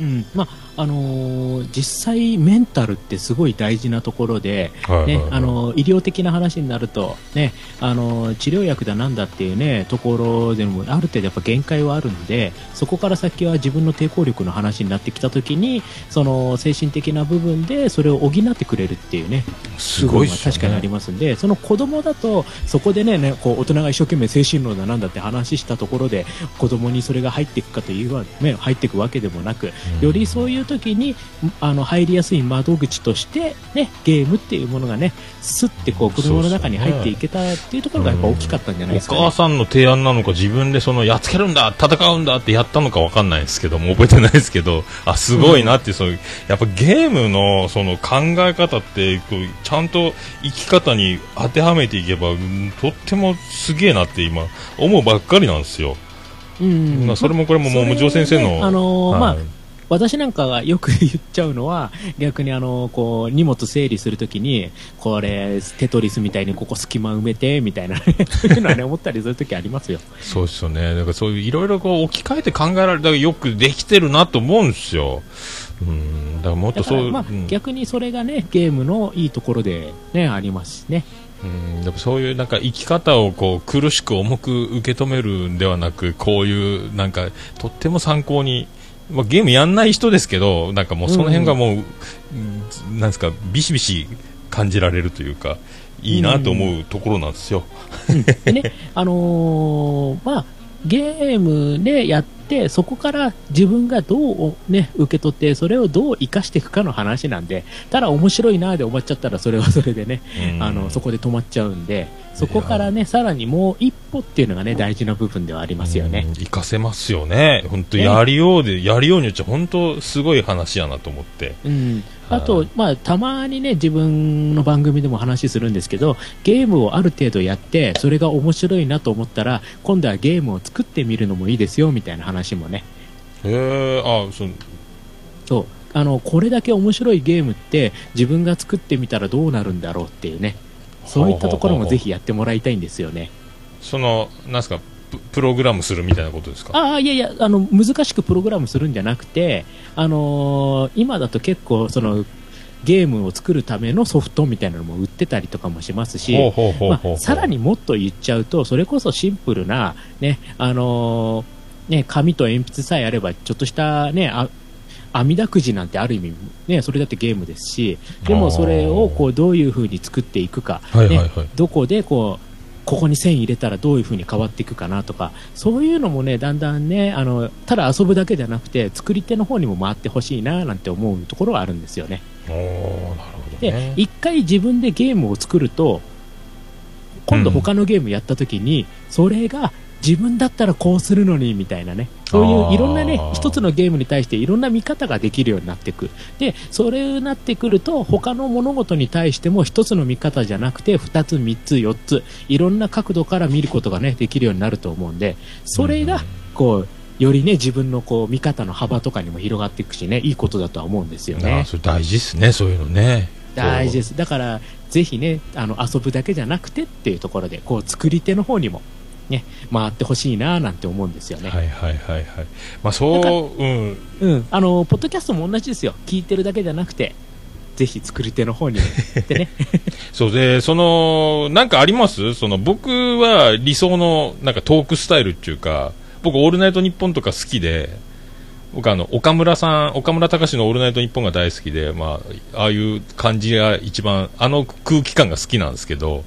うん。まああのー実際、メンタルってすごい大事なところで、ねあのー医療的な話になると、ねあのー治療薬だなんだっていう、ね、ところでもある程度やっぱ限界はあるんでそこから先は自分の抵抗力の話になってきたときにその精神的な部分でそれを補ってくれるっていうね
すごい
確かにあり
ね
ますんでその子供だとそこでねねこう大人が一生懸命精神論だなんだって話したところで子供にそれが入っていくかというわ、ね、入っていくわけでもなくよりそういう時にあの入りやすい窓口として、ね、ゲームっていうものがねすってこう子供の中に入っていけたっていうところがやっぱ大きかったんじゃないですか、ね。
お母さんの提案なのか自分でそのやっつけるんだ戦うんだってやったのかわかんないですけども覚えてないですけどあすごいなっていう、そういうやっぱゲームのその考え方ってこうちゃんと生き方に当てはめていけば、うんとってもすげえなって今思うばっかりなんですよ、
うん。
まあ、それもこれももう無常先生の、
ねあのー
はい。
まあ私なんかがよく言っちゃうのは逆にあのこう荷物整理するときにこれテトリスみたいにここ隙間埋めてみたいなそういうのはね思ったりするときありますよ。
そうですよね。だからそういういろいろこう置き換えて考えられだからよくできてるなと思うんですよ。うん、だからもっとそう、
まあ
うん
逆にそれがねゲームのいいところでねありますしね。
うん、でもそういうなんか生き方をこう苦しく重く受け止めるんではなく、こういうなんかとっても参考に、まあ、ゲームやんない人ですけど、なんかもうその辺がもう、うんなんですか、ビシビシ感じられるというか、いいなと思うところなんですよ。
でね、あのーまあ、ゲームでやって、そこから自分がどう、ね、受け取って、それをどう生かしていくかの話なんで、ただ面白いなで終わっちゃったら、それはそれでね、
うん。
あの、そこで止まっちゃうんで、そこからね、さらにもう一歩っていうのがね、大事な部分ではありますよね。
うん。活かせますよね。本当
ね。
やりようで、やりようによっちゃ本当すごい話やなと思って。
うん、あ
はい、
とまあ、たまにね、自分の番組でも話するんですけど、ゲームをある程度やって、それが面白いなと思ったら、今度はゲームを作ってみるのもいいですよ、みたいな話もね。
へえ、あ、その、
そう。あのこれだけ面白いゲームって自分が作ってみたらどうなるんだろうっていうねそういったところもぜひやってもらいたいんですよね。
その、なんすか、ププログラムするみたいなことですか？
ああいやいやあの難しくプログラムするんじゃなくて、あのー今だと結構そのゲームを作るためのソフトみたいなのも売ってたりとかもしますしさらにもっと言っちゃうとそれこそシンプルな、ねあのーね、紙と鉛筆さえあればちょっとした、ね、あ阿弥陀くじなんてある意味、ね、それだってゲームですしでもそれをこうどういうふうに作っていくか、
はいはいはい
ね、どこでこうここに線入れたらどういうふうに変わっていくかなとかそういうのもねだんだんねあのただ遊ぶだけじゃなくて作り手の方にも回ってほしいななんて思うところはあるんですよね。
なるほど
で
ね。
一回自分でゲームを作ると今度他のゲームやった時に、それが自分だったらこうするのにみたいなね。そういういろんなね一つのゲームに対していろんな見方ができるようになっていく。でそれになってくると他の物事に対しても一つの見方じゃなくて二つ三つ四ついろんな角度から見ることがねできるようになると思うんでそれがこうよりね自分のこう見方の幅とかにも広がっていくしねいいことだとは思うんですよね。
それ大事ですね、そういうのね。
大事です。だからぜひねあの遊ぶだけじゃなくてっていうところでこう作り手の方にもね、回ってほしいななんて思うんですよね。
はいはいはいはい。まあそう、うん。
うん。あの、ポッドキャストも同じですよ。聞いてるだけじゃなくて、ぜひ作り手の方に行ってね。
そうで、その、なんかあります？その、僕は理想の、なんかトークスタイルっていうか、僕、オールナイトニッポンとか好きで、僕あの、岡村さん、岡村隆史のオールナイトニッポンが大好きで、まあ、ああいう感じが一番、あの空気感が好きなんですけど、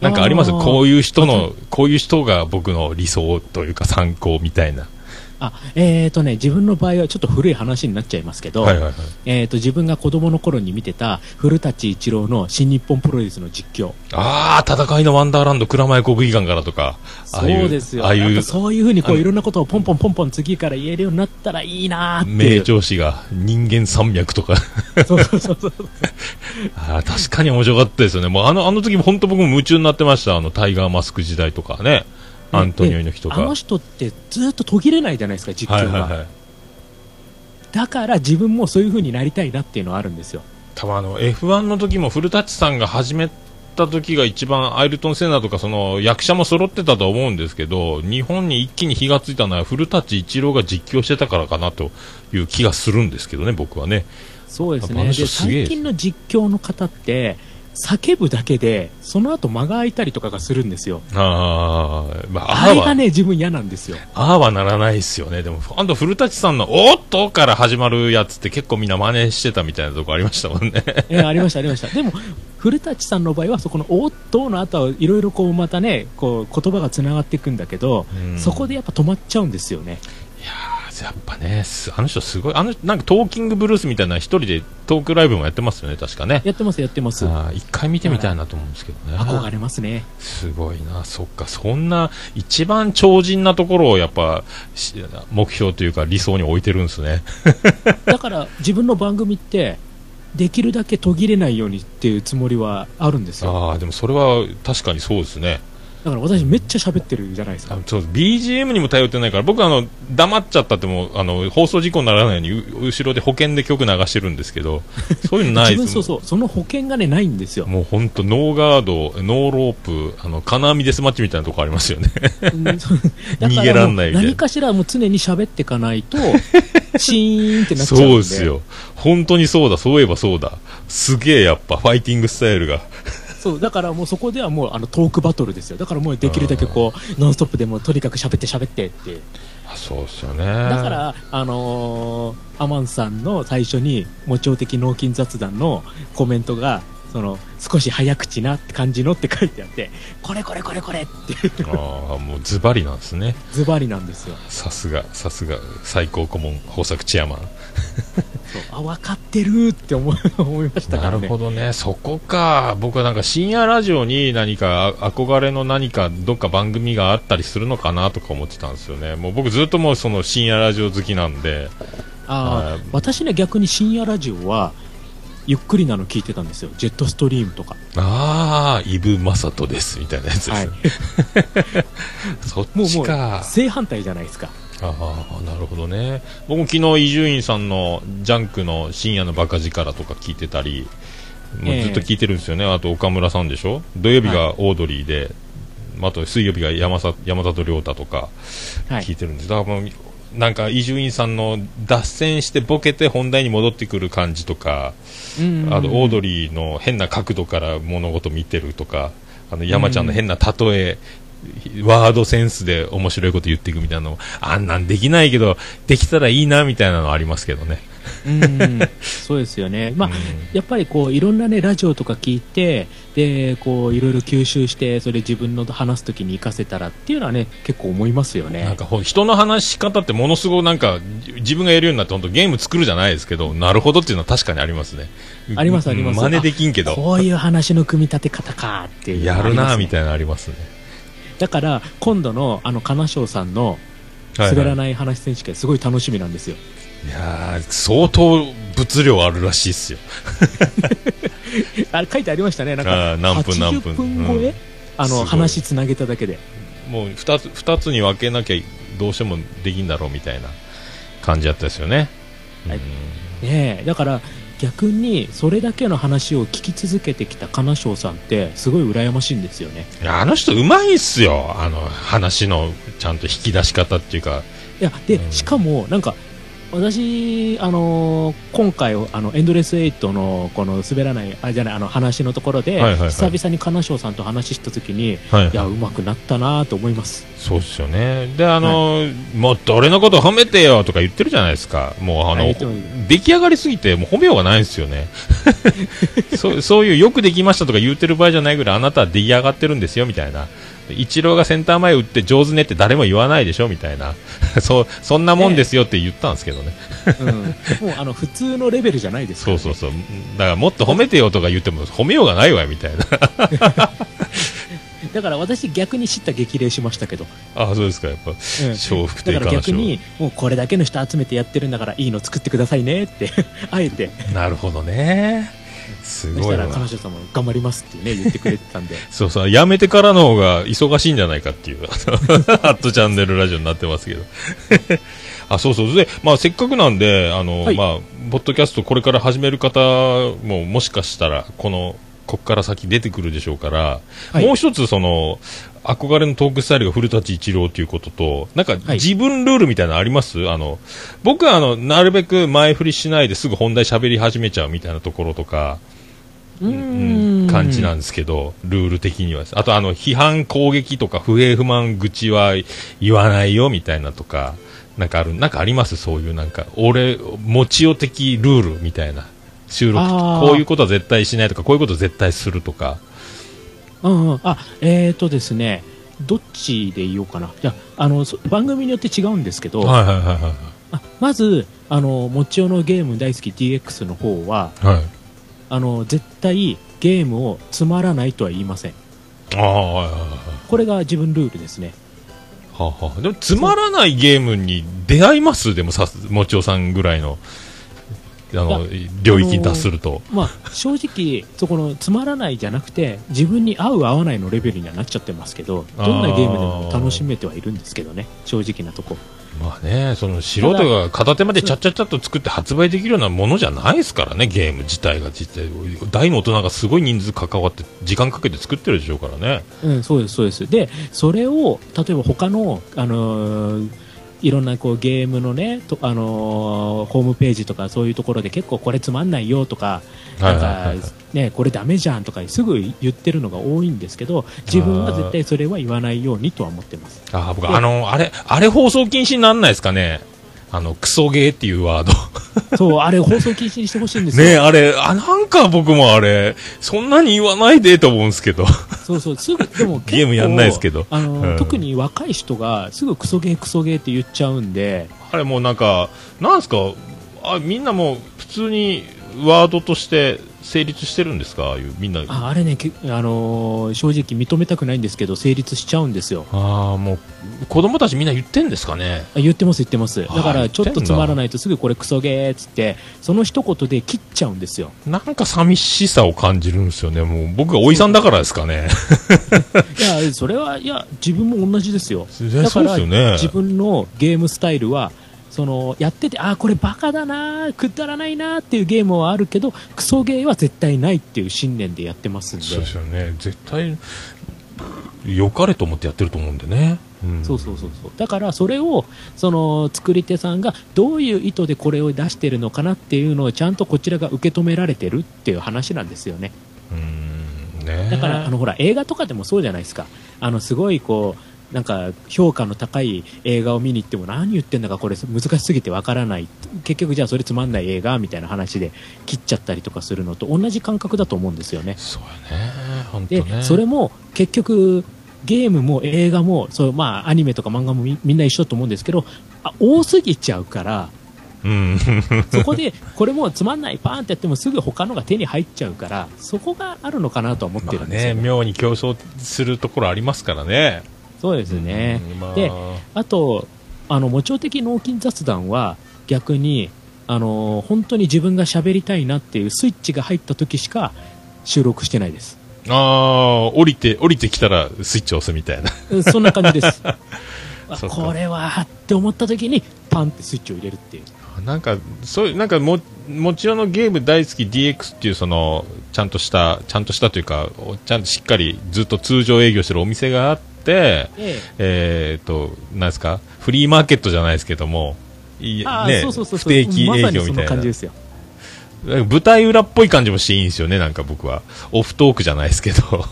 なんかあります？こういう人の、こういう人が僕の理想というか参考みたいな。
あ、えーとね、自分の場合はちょっと古い話になっちゃいますけど、
はいはいはい。
えーと、自分が子供の頃に見てた古舘一郎の新日本プロレスの実況。
ああ、戦いのワンダーランド、蔵前国技館からとか、
そうですよ。
ああいう
そういうふうにこういろんなことをポンポンポンポン次から言えるようになったらいいなーってい
名
う。
調子が人間山脈とか
そうそうそうそう。
あー確かに面白かったですよね。もうあの、あの時も本当僕も夢中になってました。あの、タイガーマスク時代とかね。アントニオ猪木とか。
あの人ってずっと途切れないじゃないですか、実況が。
はいはいはい。
だから自分もそういうふうになりたいなっていうのはあるんですよ。
多分あの、F1 の時も古舘さんが始めた時が一番アイルトン・セナとかその役者も揃ってたと思うんですけど、日本に一気に火がついたのは古舘一郎が実況してたからかなという気がするんですけどね、僕はね。
そうですね。最近の実況の方って、叫ぶだけで、その後間が空いたりとかがするんですよ。
ああ、まあ、
あれがね、自分嫌なんですよ。
ああはならないですよね。でも、あと古舘さんのおーっとから始まるやつって結構みんな真似してたみたいなとこありましたもんね。
えーありました、ありました。でも、古舘さんの場合は、そこのおっとの後はいろいろこう、またね、こう、言葉がつながっていくんだけど、
うん
そこでやっぱ止まっちゃうんですよね。
いやーやっぱね、すあの人すごい、あの、なんかトーキングブルースみたいな一人でトークライブもやってますよね、確かね。
やってます、やってます。
一回見てみたいなと思うんですけどね。
憧れますね。
すごいな、そっか、そんな、一番超人なところをやっぱ、し目標というか。理想に置いてるんですね。
だか。ら、自分の番組って、できるだけ途切れないようにっていうつもりはあるんですよ。
ああ、でもそれは確か。にそうですね。
だから私めっちゃ喋ってるじゃないですか。
あそう BGM にも頼ってないから、僕あの、黙っちゃったっても、あの、放送事故にならないように、う後ろで保険で曲流してるんですけど、そういうのないです
自分そうそう、その保険がね、ないんですよ。
もう本当ノーガード、ノーロープ、あの、金網デスマッチみたいなとこありますよね。逃げらんないみたいな
何かしらもう常に喋っていかないと、シーンってなっちゃうんで。
そうですよ。本当にそうだ、そういえばそうだ。すげえやっぱ、ファイティングスタイルが。
そう、だからもうそこではもうあのトークバトルですよ。だからもうできるだけこう、ノンストップでもとにかく喋って喋ってって。
あそうですよね。
だから、あのーアマンさんの最初に、模聴的脳筋雑談のコメントが、その、少し早口なって感じのって書いてあって、これこれこれこれっていう、
ああ、もうズバリなんですね。
ズバリなんですよ。
さすが、さすが、最高顧問、豊作チェアマン。
そ うあ、分かってるって思いましたか
な
らね。
るほどね、そこか。僕はなんか深夜ラジオに何かあ憧れの何かどっか番組があったりするのかなとか思ってたんですよね。もう僕ずっともうその深夜ラジオ好きなんで。
あ私ね、逆に深夜ラジオは、ゆっくりなの聞いてたんですよ。ジェットストリームとか。
ああ、イブ・マサトです、みたいなやつです。
はい。
そっ
もうもう
ちか。
正反対じゃないですか。
ああ、なるほどね。僕も昨日伊集院さんのジャンクの深夜のバカ力とか聞いてたり、もうずっと聞いてるんですよね。あと岡村さんでしょ？土曜日がオードリーで、あと水曜日が山里山里亮太とか
はい
聞い。てるんです。だからもう、なんか伊集院さんの脱線してボケて本題に戻ってくる感じとか、
うん
あとオードリーの変な角度から物事見てるとか、あの山ちゃんの変な例え、ワードセンスで面白いこと言っていくみたいなのあんなんできないけど、できたらいいなみたいなのありますけどね。
うん、そうですよね。まあ、
うん
やっぱりこう、いろんなね、ラジオとか聞いて、で、こう、いろいろ吸収して、それ自分の話すときに活かせたらっていうのはね、結構思いますよ
なん
ね。
か人の話し方ってものすごいなんかじ自分がやるようになって本当ゲーム作るじゃないですけど、なるほどっていうのは確かにありますね。
ありますあります
真似できんけど、
こういう話の組み立て方かっていうの
やるなみたいなのありますね。
だから、今度の、あの、金賞さんの、
はい
滑ら
はい
ない話選手権、すごい楽しみなんですよ。
いやー相当物量あるらしいっすよ。
あれ書いてありましたね。なん
あ
か、
ー何分何分
80分超え、
うん
あの、話つなげただけで。
もう二つ二つに分けなきゃどうしてもできんだろうみたいな感じだったですよね。
はい
うん
ねえ、だから、逆にそれだけの話を聞き続けてきた金賞さんってすごい羨ましいんですよね。
いやあの人うまいっすよ。あの話のちゃんと引き出し方っていうか。
いやで、
うん。
しかもなんか私、あのー今回あのエンドレスエイトのこの滑らないあじゃないあの話のところで、
はいはいはい。
久々に金賞さんと話した時に
はい
い。やうまくなったなと思います。
そうですよね。であの、もっと俺のこと褒めてよとか言ってるじゃないですか。もうあの、
はい
出来上がりすぎてもう褒めようがないんですよね。そうそういうよくできましたとか言ってる場合じゃないぐらいあなたは出来上がってるんですよみたいなイチローがセンター前打って上手ねって誰も言わないでしょみたいな。そうそんなもんですよって言ったんですけどね。
うん、もう あの普通のレベルじゃないですから、ね、
そうそうそう。だからもっと褒めてよとか言っても 褒めようがないわみたいな。
だから私逆に知った激励しましたけど、
あそうですか。やっぱ
うん。
笑福
だから逆にもうこれだけの人集めてやってるんだからいいの作ってくださいねって。あえて。
なるほどねす
そしたら彼女様頑張りますってね言ってくれてたんで
そうそう、やめてからの方が忙しいんじゃないかっていう、ハ ットチャンネルラジオになってますけど。あ、そうそう。で、まあ、せっかくなんで、あの、
はい
まあ、ポッドキャストこれから始める方も、もしかしたら、この、こっから先出てくるでしょうから、
はい。
もう一つ、その、憧れのトークスタイルが古舘一郎ということと、なんか、
はい。
自分ルールみたいなのあります、あの、僕は、あの、なるべく前振りしないですぐ本題喋り始めちゃうみたいなところとか、
う
うん感じなんですけど、ルール的には。あと、あの、批判、攻撃とか、不平不満、愚痴は言わないよ、みたいなとか、なんかある、なんかあります？そういうなんか、俺、もちお的ルールみたいな。収録、こういうことは絶対しないとか、こういうこと絶対するとか。
うんうん、あえーとですねどっちで言おうかな。じゃああのそ番組によって違うんですけど、
はいはいはい
あまずあのもちおのゲーム大好き DX の方は
はい。はい。
あの絶対ゲームをつまらないとは言いません。
ああ、はいはいはい。
これが自分ルールですね。
はあはあ、でもつまらないゲームに出会います？でもさもちおさんぐらいのあの領域に達すると、
まあ正直そこのつまらないじゃなくて自分に合う合わないのレベルにはなっちゃってますけどどんなゲームでも楽しめてはいるんですけどね正直なとこ。
まあねその素人が片手までちゃっちゃっちゃっと作って発売できるようなものじゃないですからねゲーム自体が実際。大の大人がすごい人数関わって時間かけて作ってるでしょうからね。
うん、そうです、そうです。で、それを、例えば他の、あのーいろんなこうゲームのね、とあのーホームページとかそういうところで結構これつまんないよとか、これダメじゃんとかすぐ言ってるのが多いんですけど、自分は絶対それは言わないようにとは思ってます。
あ僕あのあれあれ放送禁止になんないですかね？あのクソゲーっていうワード。
そう、あれ放送禁止にしてほしいんですよ。
ねあれあなんか僕もあれそんなに言わないでと思うんですけど。
そうそう、すぐ、でも
ゲームやんないですけど。
あのー
うん。
特に若い人がすぐクソゲークソゲーって言っちゃうんで、
あれもうなんかなんですかあみんなもう普通にワードとして成立してるんですか？ああいうみんな。
ああれね、けあのー正直認めたくないんですけど、成立しちゃうんですよ。
ああもう子供たちみんな言ってんですかね？
あ言ってます言ってます。だからちょっとつまらないとすぐこれクソゲーっつってその一言で切っちゃうんですよ。
なんか寂しさを感じるんですよね。もう僕がおいさんだからですかね。
いやそれはいや自分も同じですよ。だから
ね
自分のゲームスタイルはそのやっててあーこれバカだなくだらないなっていうゲームはあるけどクソゲーは絶対ないっていう信念でやってますんで。
そうですよね。絶対良かれと思ってやってると思うんでね、うん、
そうそうそう。そうだからそれをその作り手さんがどういう意図でこれを出してるのかなっていうのをちゃんとこちらが受け止められてるっていう話なんですよね。
うん。ね
だからあのほら映画とかでもそうじゃないですか。あのすごいこうなんか評価の高い映画を見に行っても何言ってんだかこれ難しすぎてわからない結局じゃあそれつまんない映画みたいな話で切っちゃったりとかするのと同じ感覚だと思うんですよね。
そうやね本当
で
ね
それも結局ゲームも映画もそう、まあ、アニメとか漫画もみみんな一緒だと思うんですけどあ多すぎちゃうから
うん。
そこでこれもつまんないパーンってやってもすぐ他のが手に入っちゃうからそこがあるのかなとは思ってるんですよね
妙に競争するところありますからね
そうですね、
うんまあ
であとあの、もちろ的脳筋雑談は逆に、あの本当に自分が喋りたいなっていうスイッチが入った時しか収録してないです。
ああ降りて降りてきたらスイッチ押すみたいな
うんそんな感じです。これはって思った時にパンってスイッチを入れるっていう。
なんか、そういう、なんかも、もちろんのゲーム大好き DX っていう、その、ちゃんとした、ちゃんとしたというか、おちゃんとしっかりずっと通常営業してるお店があって、
え
えー、と、なんですか、フリーマーケットじゃないですけども、いね、
そうそうそう
不
そう。
定期営業みたいな。
の感じですよ。
舞台裏っぽい感じもしていいんですよね、なんか僕は。オフトークじゃないですけど。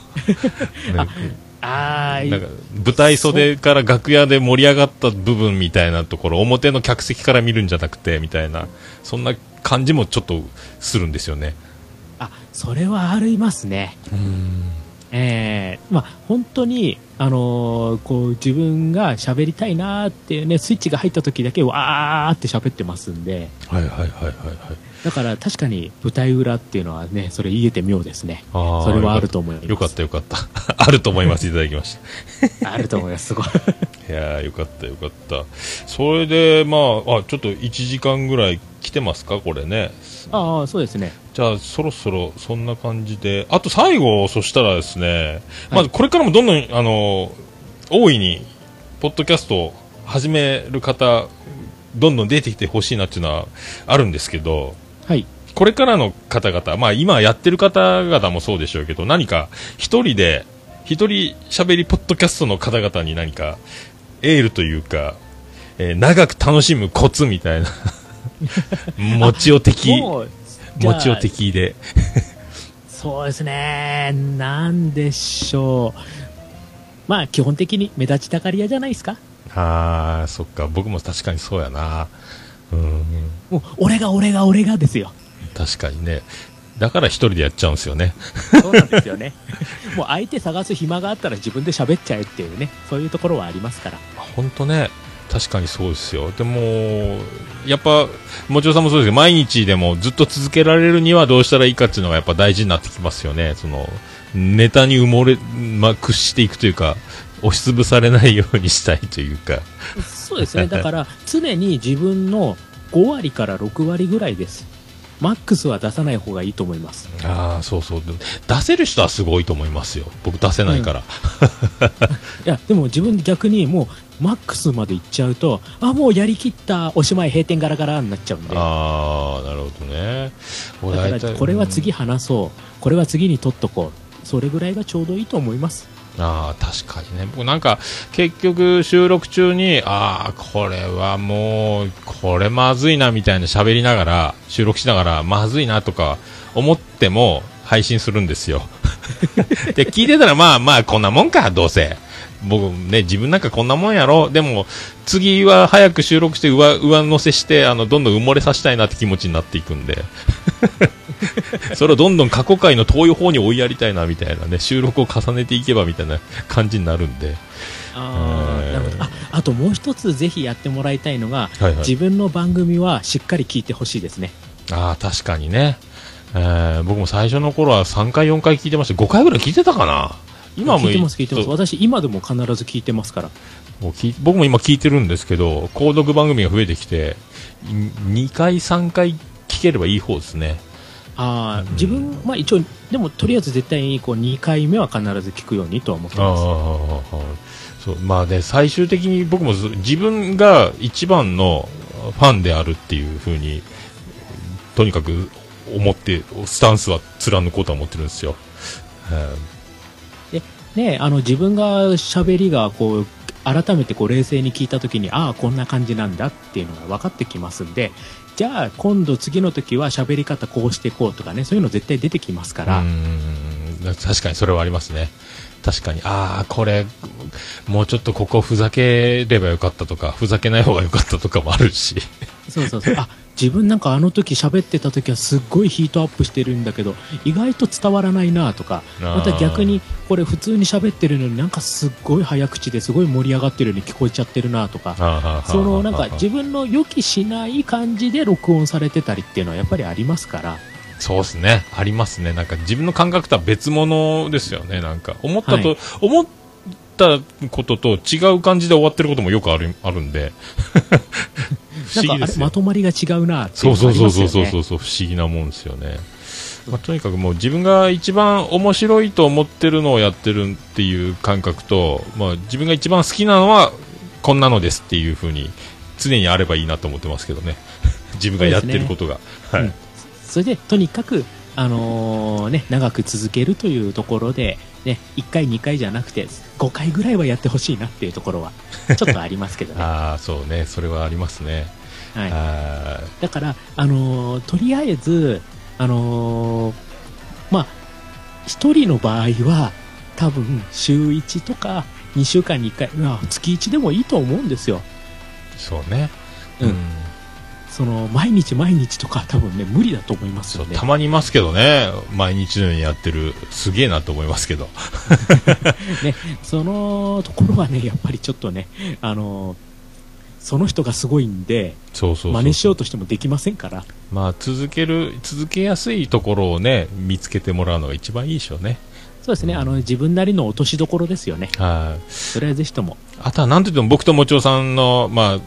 あ あ、
なんか舞台袖から楽屋で盛り上がった部分みたいなところ表の客席から見るんじゃなくてみたいなそんな感じもちょっとするんですよね。
あ、それはありますね。ええまあ、本当に、あのーこう、自分が喋りたいなーっていうね、スイッチが入った時だけわーって喋ってますんで、
はいはいはいはいはい。
だから確かに舞台裏っていうのはね、それ言えて妙ですね。
あー
それはあると思います。
よかったよかった。あると思いますいただきまし
あると思います、すごい。
た。いやーよかったよかった。それでまああちょっと1時間ぐらい来てますかこれね。
ああ、そうですね。
じゃあそろそろそんな感じであと最後そしたらですね、まずこれからもどんどんあの大いにポッドキャストを始める方どんどん出てきてほしいなっていうのはあるんですけど
はい。
これからの方々、まあ、今やってる方々もそうでしょうけど何か一人で一人喋りポッドキャストの方々に何かエールというか、えー長く楽しむコツみたいな もちを的
も
ちを敵で。
そうですね。なんでしょう。まあ、基本的に目立ちたがり屋じゃないですか。
ああ、そっか。僕も確かにそうやな。うん。
もう、俺が俺が俺がですよ。
確かにね。だから一人でやっちゃうんですよね。
そうなんですよね。もう相手探す暇があったら自分で喋っちゃえっていうね、そういうところはありますから。
本当ね。確かにそうですよ。でも、やっぱ、もちろさんもそうですけど、毎日でもずっと続けられるにはどうしたらいいかっていうのがやっぱ大事になってきますよね。その、ネタに埋もれ、まあ、屈していくというか、押しつぶされないようにしたいというか。
そうですね。だから、常に自分の5割から6割ぐらいです。マックスは出さない方がいいと思います。
ああ、そうそう。出せる人はすごいと思いますよ。僕出せないから。
いや、でも自分逆にもう、マックスまで行っちゃうと、あ、もうやりきった、おしまい、閉店ガラガラになっちゃうんで。
ああ、なるほどね。俺
だから、これは次話そう。これは次に取っとこう。それぐらいがちょうどいいと思います。
ああ、確かにね。僕なんか、結局収録中に、ああ、これはもう、これまずいなみたいな喋りながら、収録しながら、まずいなとか思っても、配信するんですよ。で、聞いてたら、まあまあ、こんなもんか、どうせ。僕ね、自分なんかこんなもんやろ。でも、次は早く収録して上、上乗せして、あの、どんどん埋もれさせたいなって気持ちになっていくんで。それをどんどん過去回の遠い方に追いやりたいなみたいなね収録を重ねていけばみたいな感じになるんで
あああともう一つぜひやってもらいたいのが、
はいはい
自分の番組はしっかり聞いてほしいですね。
ああ確かにね、えー僕も最初の頃は3回4回聞いてました5回ぐらい聞いてたかな今も
聞いてます、聞いてます。私、今でも必ず聞いてますから。
もう僕も今聞いてるんですけど購読番組が増えてきて2回3回聞ければいい方ですね。
あー自分、まあ一応、でもとりあえず絶対にこう2回目は必ず聞くようにとは思ってます。
そう。まあね最終的に僕もず自分が一番のファンであるっていうふうにとにかく思ってスタンスは貫こうとは思ってるんですよ、え
ね、あの自分が喋りがこう改めてこう冷静に聞いた時にああこんな感じなんだっていうのが分かってきますんでじゃあ今度次の時は喋り方こうしてこうとかねそういうの絶対出てきますから、
確かにそれはありますね。確かにああこれもうちょっとここふざければよかったとかふざけない方がよかったとかもあるし。
そうそうそう。あ自分なんかあの時喋ってた時はすっごいヒートアップしてるんだけど意外と伝わらないなとかまた逆にこれ普通に喋ってるのになんかすっごい早口ですごい盛り上がってるように聞こえちゃってるなとかそのなんか自分の予期しない感じで録音されてたりっていうのはやっぱりありますから
そうですね。ありますね。なんか自分の感覚とは別物ですよね。なんか思ったと、
はい
思ったことと違う感じで終わってることもよくあるあるんで。不
なんかあれ
思議ですよ
ま。とまりが違うなってい
そうそうそうそうそうそう、不思議なもんですよね。まあ、とにかくもう自分が一番面白いと思ってるのをやってるっていう感覚と、まあ、自分が一番好きなのはこんなのですっていうふうに常にあればいいなと思ってますけどね。自分がやってることが。はい。
うんそれでとにかく、あのーね、長く続けるというところで、ね、1回、2回じゃなくて5回ぐらいはやってほしいなっていうところは ちょっとありますけどね。
ああ、そうね。それはありますね。
はい、
あ
だから、あのーとりあえず、あのーまあ、1人の場合は多分週1とか2週間に1回、まあ、月1でもいいと思うんですよ。
ーそうね。
うんその毎日毎日とか多分ね無理だと思いますよね。
た。まにいますけどね、毎日のようにやってる、すげえなと思いますけど、
ね、そのところはね、やっぱりちょっとね、あのその人がすごいんで、
そうそう
真似しようとしてもできませんから、
まあ、続ける、続けやすいところをね、見つけてもらうのが一番いいでしょうね。
そうですね、あの自分なりの落としどころですよね、
はい。
それはぜひとも、
あとはなんといっても僕ともちおさんの、まあ、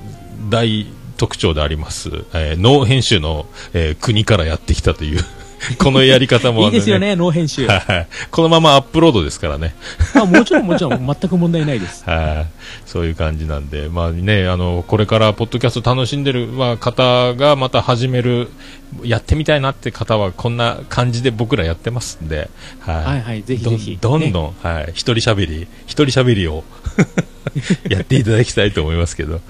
大特徴であります、えー、ノー編集の、えー国からやってきたという、このやり方も、
いいですよ。ね、ノー編集、
はい。このままアップロードですからね。
あもちろん、もちろん、全く問題ないです。
はい。そういう感じなんで、まあね、あの、これからポッドキャスト楽しんでる、まあ、方がまた始める、やってみたいなって方は、こんな感じで僕らやってますんで、はい。
はいはいぜひぜひ
どんどんどん、はい。一人喋り、一人喋りを やっていただきたいと思いますけど。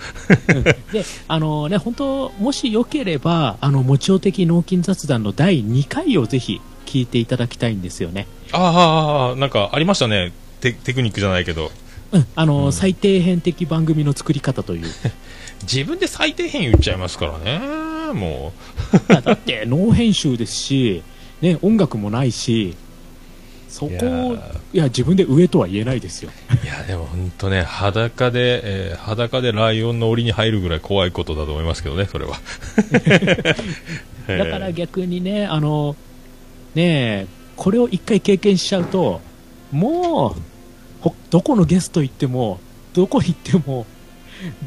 で、あのね、本当、もしよければ、あの、もちお的脳筋雑談の第2回をぜひ聞いていただきたいんですよね。
ああ、なんかありましたね。テテクニックじゃないけど。
うん、あの、最底辺的番組の作り方という。
自分で最低限言っちゃいますからね。も
いやだって、ノー編集ですし、ね、音楽もないし、そこ
いや
自分で上とは言えないですよ。
う。いや、でも本当ね、裸で、えー裸でライオンの檻に入るぐらい怖いことだと思いますけどね、それは。
だから逆にね、あの、ねえ、これを一回経験しちゃうと、もう、ほどこのゲスト行っても、どこ行っても、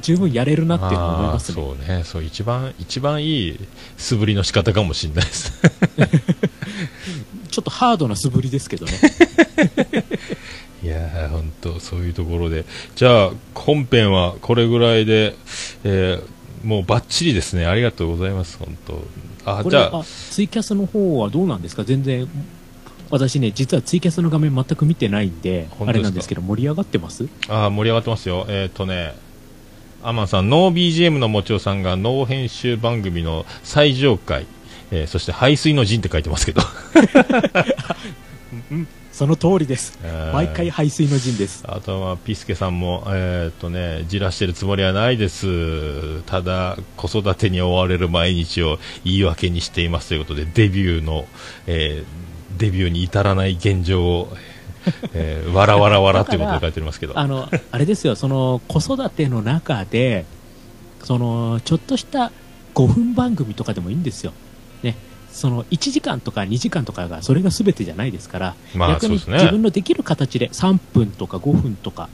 十分やれるなっていうのは思いますね。
そうね、そう、一番、一番いい素振りの仕方かもしれないです。
ちょっとハードな素振りですけどね。
いやー、本当そういうところで。じゃあ、本編はこれぐらいで、えーもうバッチリですね。ありがとうございます、本当あ、じゃあ、
あツイキャスの方はどうなんですか？全然、私ね、実はツイキャスの画面全く見てないんで、あれなんですけど、盛り上がってます？
あー盛り上がってますよ。えっ、とね、アマンさん、ノー BGM のもちおさんがノー編集番組の最上階、えーそして排水の陣って書いてますけど。
その通りです。毎回排水の陣です。
あとは、ピスケさんも、えーっとね、じらしてるつもりはないです。ただ、子育てに追われる毎日を言い訳にしていますということで、デビューの、えーデビューに至らない現状を、えーわらわらわらということで書いてありますけど。
あの、あれですよ、その子育ての中で、そのちょっとした5分番組とかでもいいんですよ。ね。その1時間とか2時間とかがそれが全てじゃないですから、
まあ
逆に自分のできる形で3分とか5分とか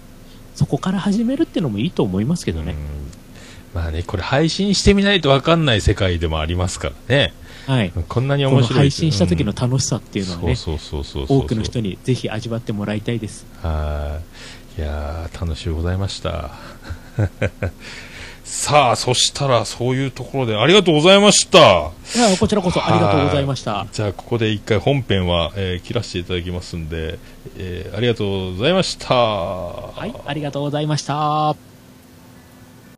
そこから始めるっていうのもいいと思いますけどね、
うんまあね、これ配信してみないと分かんない世界でもありますからね。
はい、
こんなに
こ
面白い。
の配信した時の楽しさっていうのはね、多くの人にぜひ味わってもらいたいです。
はい。いやー、楽しゅうございました。さあ、そしたら、そういうところで、ありがとうございました。
こちらこそありがとうございました。
じゃあ、ここで一回本編は、えー切らせていただきますんで、えーありがとうございました。
はい、ありがとうございました。